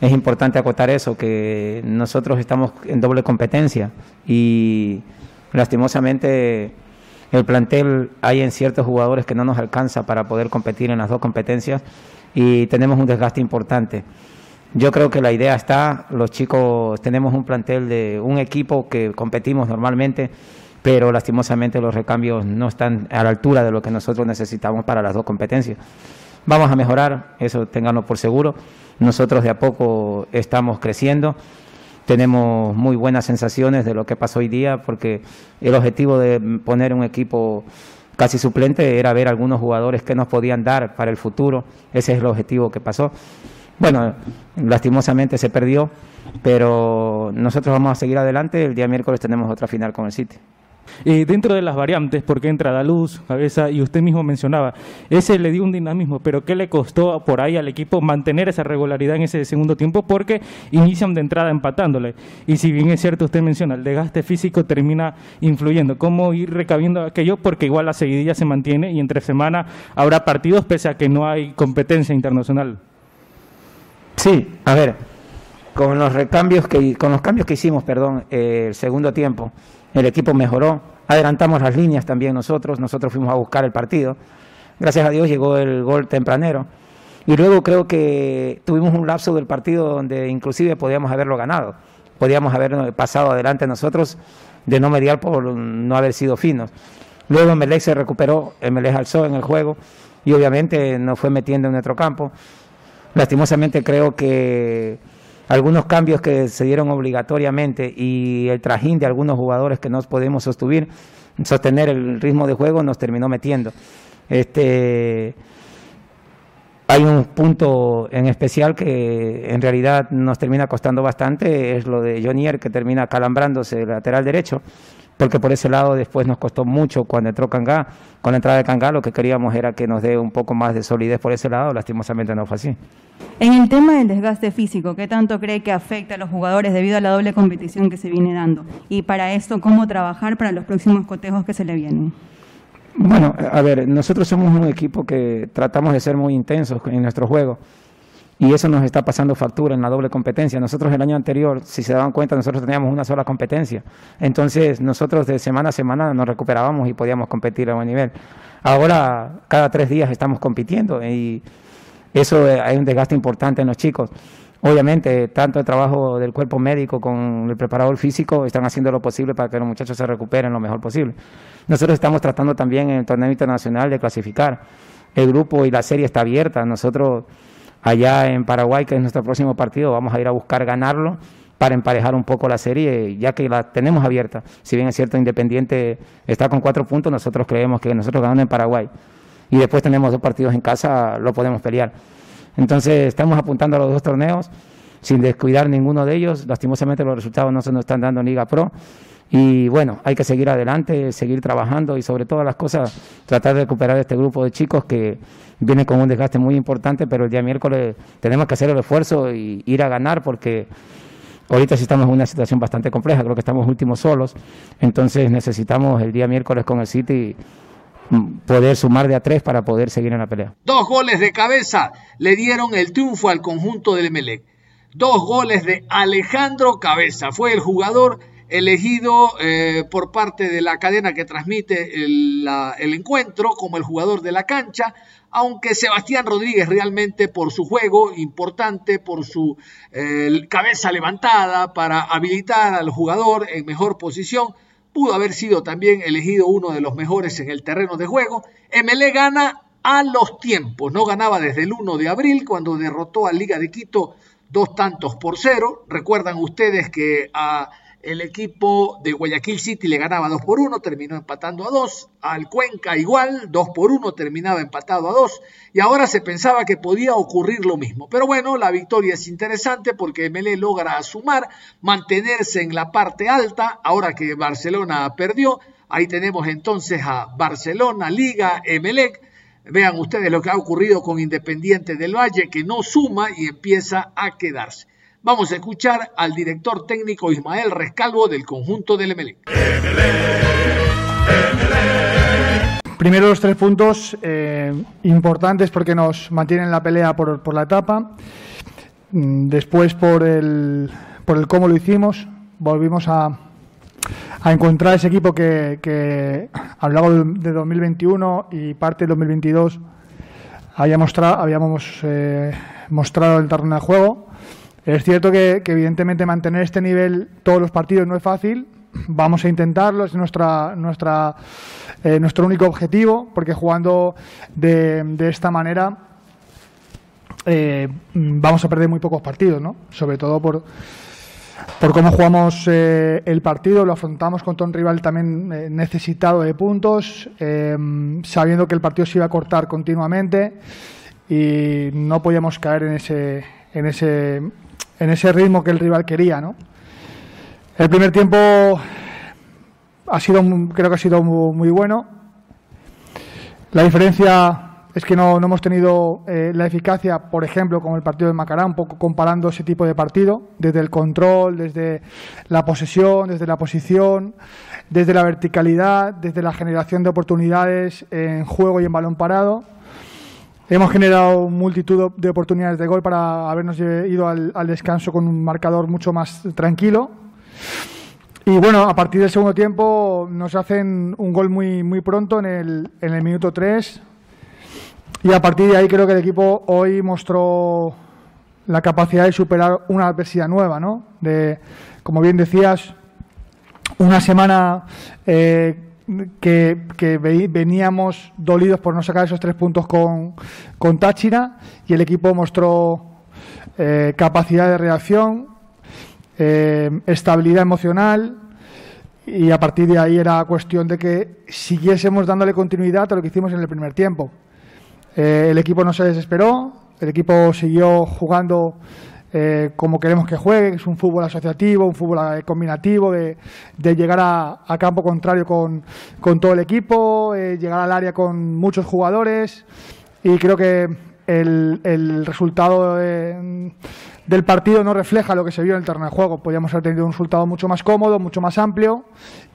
Es importante acotar eso, que nosotros estamos en doble competencia y lastimosamente el plantel hay en ciertos jugadores que no nos alcanza para poder competir en las dos competencias y tenemos un desgaste importante. Yo creo que la idea está, los chicos tenemos un plantel de un equipo que competimos normalmente pero lastimosamente los recambios no están a la altura de lo que nosotros necesitamos para las dos competencias. Vamos a mejorar, eso tenganlo por seguro. Nosotros de a poco estamos creciendo, tenemos muy buenas sensaciones de lo que pasó hoy día, porque el objetivo de poner un equipo casi suplente era ver algunos jugadores que nos podían dar para el futuro. Ese es el objetivo que pasó. Bueno, lastimosamente se perdió, pero nosotros vamos a seguir adelante. El día miércoles tenemos otra final con el City. Dentro de las variantes, porque entra la luz, cabeza, y usted mismo mencionaba, ese le dio un dinamismo, pero ¿qué le costó por ahí al equipo mantener esa regularidad en ese segundo tiempo? Porque inician de entrada empatándole. Y si bien es cierto, usted menciona, el desgaste físico termina influyendo. ¿Cómo ir recabiendo aquello? Porque igual la seguidilla se mantiene y entre semana habrá partidos pese a que no hay competencia internacional. Sí, a ver, con los recambios que, con los cambios que hicimos, perdón, eh, el segundo tiempo, el equipo mejoró, adelantamos las líneas también nosotros, nosotros fuimos a buscar el partido, gracias a Dios llegó el gol tempranero y luego creo que tuvimos un lapso del partido donde inclusive podíamos haberlo ganado, podíamos haber pasado adelante nosotros de no mediar por no haber sido finos. Luego Melec se recuperó, Melec alzó en el juego y obviamente nos fue metiendo en nuestro campo. Lastimosamente creo que algunos cambios que se dieron obligatoriamente y el trajín de algunos jugadores que no podemos sostener, el ritmo de juego nos terminó metiendo. Este, hay un punto en especial que en realidad nos termina costando bastante, es lo de Jonier que termina calambrándose el lateral derecho porque por ese lado después nos costó mucho cuando entró Cangá. Con la entrada de Cangá lo que queríamos era que nos dé un poco más de solidez por ese lado, lastimosamente no fue así. En el tema del desgaste físico, ¿qué tanto cree que afecta a los jugadores debido a la doble competición que se viene dando? Y para esto, ¿cómo trabajar para los próximos cotejos que se le vienen? Bueno, a ver, nosotros somos un equipo que tratamos de ser muy intensos en nuestro juego y eso nos está pasando factura en la doble competencia. Nosotros el año anterior, si se daban cuenta, nosotros teníamos una sola competencia. Entonces nosotros de semana a semana nos recuperábamos y podíamos competir a buen nivel. Ahora cada tres días estamos compitiendo y eso eh, hay un desgaste importante en los chicos. Obviamente, tanto el trabajo del cuerpo médico con el preparador físico están haciendo lo posible para que los muchachos se recuperen lo mejor posible. Nosotros estamos tratando también en el torneo internacional de clasificar. El grupo y la serie está abierta. Nosotros allá en Paraguay, que es nuestro próximo partido, vamos a ir a buscar ganarlo para emparejar un poco la serie, ya que la tenemos abierta. Si bien es cierto, Independiente está con cuatro puntos, nosotros creemos que nosotros ganando en Paraguay y después tenemos dos partidos en casa, lo podemos pelear. Entonces estamos apuntando a los dos torneos sin descuidar ninguno de ellos. Lastimosamente los resultados no se nos están dando en Liga Pro. Y bueno, hay que seguir adelante, seguir trabajando y sobre todas las cosas tratar de recuperar este grupo de chicos que viene con un desgaste muy importante, pero el día miércoles tenemos que hacer el esfuerzo y ir a ganar porque ahorita sí estamos en una situación bastante compleja, creo que estamos últimos solos, entonces necesitamos el día miércoles con el City mm, poder sumar de a tres para poder seguir en la pelea. Dos goles de cabeza le dieron el triunfo al conjunto del Emelec. Dos goles de Alejandro Cabeza. Fue el jugador elegido eh, por parte de la cadena que transmite el, encuentro como el jugador de la cancha, aunque Sebastián Rodríguez realmente por su juego importante, por su eh, cabeza levantada para habilitar al jugador en mejor posición, pudo haber sido también elegido uno de los mejores en el terreno de juego. MLE gana a los tiempos, no ganaba desde el 1 de abril cuando derrotó a Liga de Quito dos tantos por cero. Recuerdan ustedes que a el equipo de Guayaquil City le ganaba 2 por 1, terminó empatando a 2. Al Cuenca igual, 2 por 1, terminaba empatado a 2. Y ahora se pensaba que podía ocurrir lo mismo. Pero bueno, la victoria es interesante porque MLE logra sumar, mantenerse en la parte alta. Ahora que Barcelona perdió, ahí tenemos entonces a Barcelona, Liga, Emelec. Vean ustedes lo que ha ocurrido con Independiente del Valle, que no suma y empieza a quedarse. Vamos a escuchar al director técnico Ismael Rescalvo del conjunto del Emelec. Primero los tres puntos eh, importantes porque nos mantienen la pelea por, la etapa. Mm, después por el, por el cómo lo hicimos. Volvimos a, encontrar ese equipo que, que a largo de 2021 y parte del 2022 había mostrado, habíamos eh, mostrado el terreno de juego es cierto que, evidentemente mantener este nivel todos los partidos no es fácil. Vamos a intentarlo, es eh, nuestro único objetivo, porque jugando de, esta manera eh, vamos a perder muy pocos partidos, ¿no? Sobre todo por, por cómo jugamos eh, el partido, lo afrontamos contra un rival también necesitado de puntos, sabiendo que el partido se iba a cortar continuamente y no podíamos caer en ese, en ese en ese ritmo que el rival quería, ¿no? El primer tiempo ha sido, creo que ha sido muy, bueno. La diferencia es que no, hemos tenido eh, la eficacia, por ejemplo, con el partido de Macará, un poco comparando ese tipo de partido, desde el control, desde la posesión, desde la posición, desde la verticalidad, desde la generación de oportunidades en juego y en balón parado. Hemos generado multitud de oportunidades de gol para habernos ido al, descanso con un marcador mucho más tranquilo. Y bueno, a partir del segundo tiempo nos hacen un gol muy, muy pronto en el, en el minuto 3. Y a partir de ahí creo que el equipo hoy mostró la capacidad de superar una adversidad nueva, ¿no? De, como bien decías, una semana eh, que, veníamos dolidos por no sacar esos tres puntos con, con Táchira y el equipo mostró eh, capacidad de reacción, eh, estabilidad emocional y a partir de ahí era cuestión de que siguiésemos dándole continuidad a lo que hicimos en el primer tiempo. Eh, el equipo no se desesperó, el equipo siguió jugando eh, como queremos que juegue, es un fútbol asociativo, un fútbol eh, combinativo, de, llegar a, campo contrario con, todo el equipo, eh, llegar al área con muchos jugadores y creo que el, resultado del partido no refleja lo que se vio en el terreno de juego. Podríamos haber tenido un resultado mucho más cómodo, mucho más amplio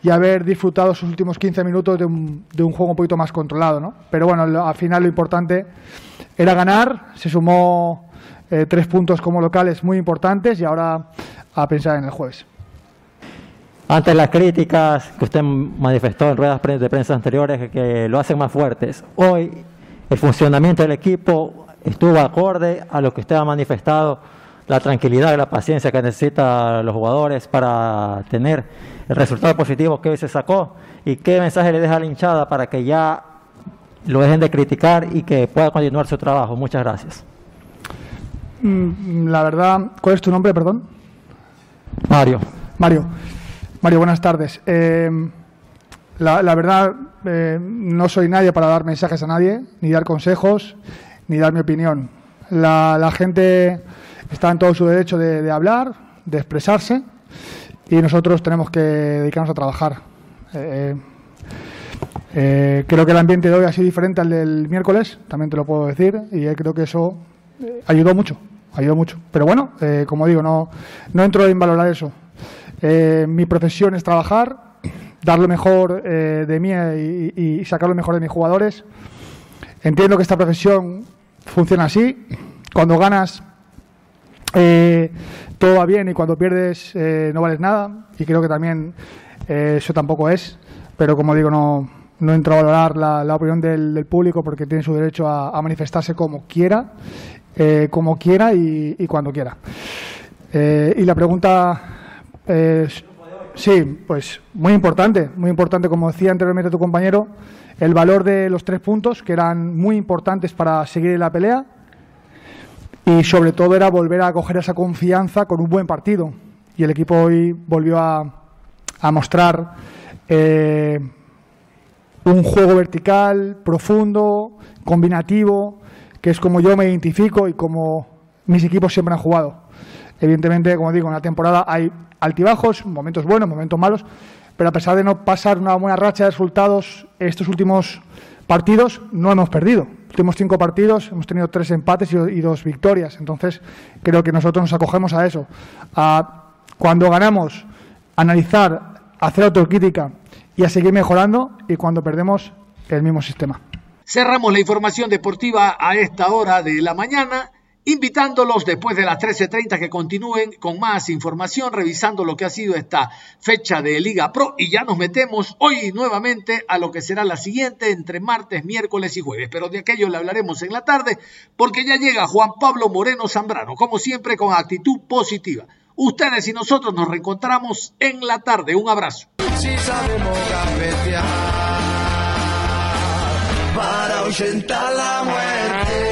y haber disfrutado sus últimos 15 minutos de un, de un juego un poquito más controlado. ¿no? Pero bueno, al final lo importante era ganar, se sumó eh, tres puntos como locales muy importantes y ahora a pensar en el jueves. Ante las críticas que usted manifestó en ruedas de prensa anteriores que lo hacen más fuertes, hoy el funcionamiento del equipo estuvo acorde a lo que usted ha manifestado, la tranquilidad y la paciencia que necesitan los jugadores para tener el resultado positivo que hoy se sacó y qué mensaje le deja a la hinchada para que ya lo dejen de criticar y que pueda continuar su trabajo. Muchas gracias. Mm, la verdad, ¿cuál es tu nombre, perdón? Mario. Mario. Mario, buenas tardes. Eh, la, verdad, eh, no soy nadie para dar mensajes a nadie, ni dar consejos, ni dar mi opinión. La, gente está en todo su derecho de, hablar, de expresarse, y nosotros tenemos que dedicarnos a trabajar. Eh, creo que el ambiente de hoy ha sido diferente al del miércoles, también te lo puedo decir, y creo que eso ayudó mucho ayudó mucho. Pero bueno, eh, como digo, no, no entro en valorar eso. Eh, mi profesión es trabajar, dar lo mejor eh, de mí y, sacar lo mejor de mis jugadores. Entiendo que esta profesión funciona así. Cuando ganas, todo va bien y cuando pierdes, no vales nada. Y creo que también eso tampoco es. Pero como digo, no, no entro a valorar la, opinión del, público porque tiene su derecho a, manifestarse como quiera, como quiera y, cuando quiera. y la pregunta es Sí, pues muy importante, muy importante, como decía anteriormente tu compañero, el valor de los tres puntos, que eran muy importantes para seguir en la pelea, y sobre todo era volver a coger esa confianza con un buen partido. Y el equipo hoy volvió a, mostrar eh, un juego vertical, profundo, combinativo, que es como yo me identifico y como mis equipos siempre han jugado. Evidentemente, como digo, en la temporada hay altibajos, momentos buenos, momentos malos, pero a pesar de no pasar una buena racha de resultados estos últimos partidos, no hemos perdido. Últimos cinco partidos hemos tenido tres empates y, dos victorias. Entonces, creo que nosotros nos acogemos a eso. A, cuando ganamos, analizar, hacer autocrítica y a seguir mejorando, y cuando perdemos, el mismo sistema. Cerramos la información deportiva a esta hora de la mañana invitándolos después de las 13.30 que continúen con más información, revisando lo que ha sido esta fecha de Liga Pro y ya nos metemos hoy nuevamente a lo que será la siguiente entre martes, miércoles y jueves, pero de aquello le hablaremos en la tarde porque ya llega Juan Pablo Moreno Zambrano, como siempre con actitud positiva. Ustedes y nosotros nos reencontramos en la tarde. Un abrazo. Para la muerte.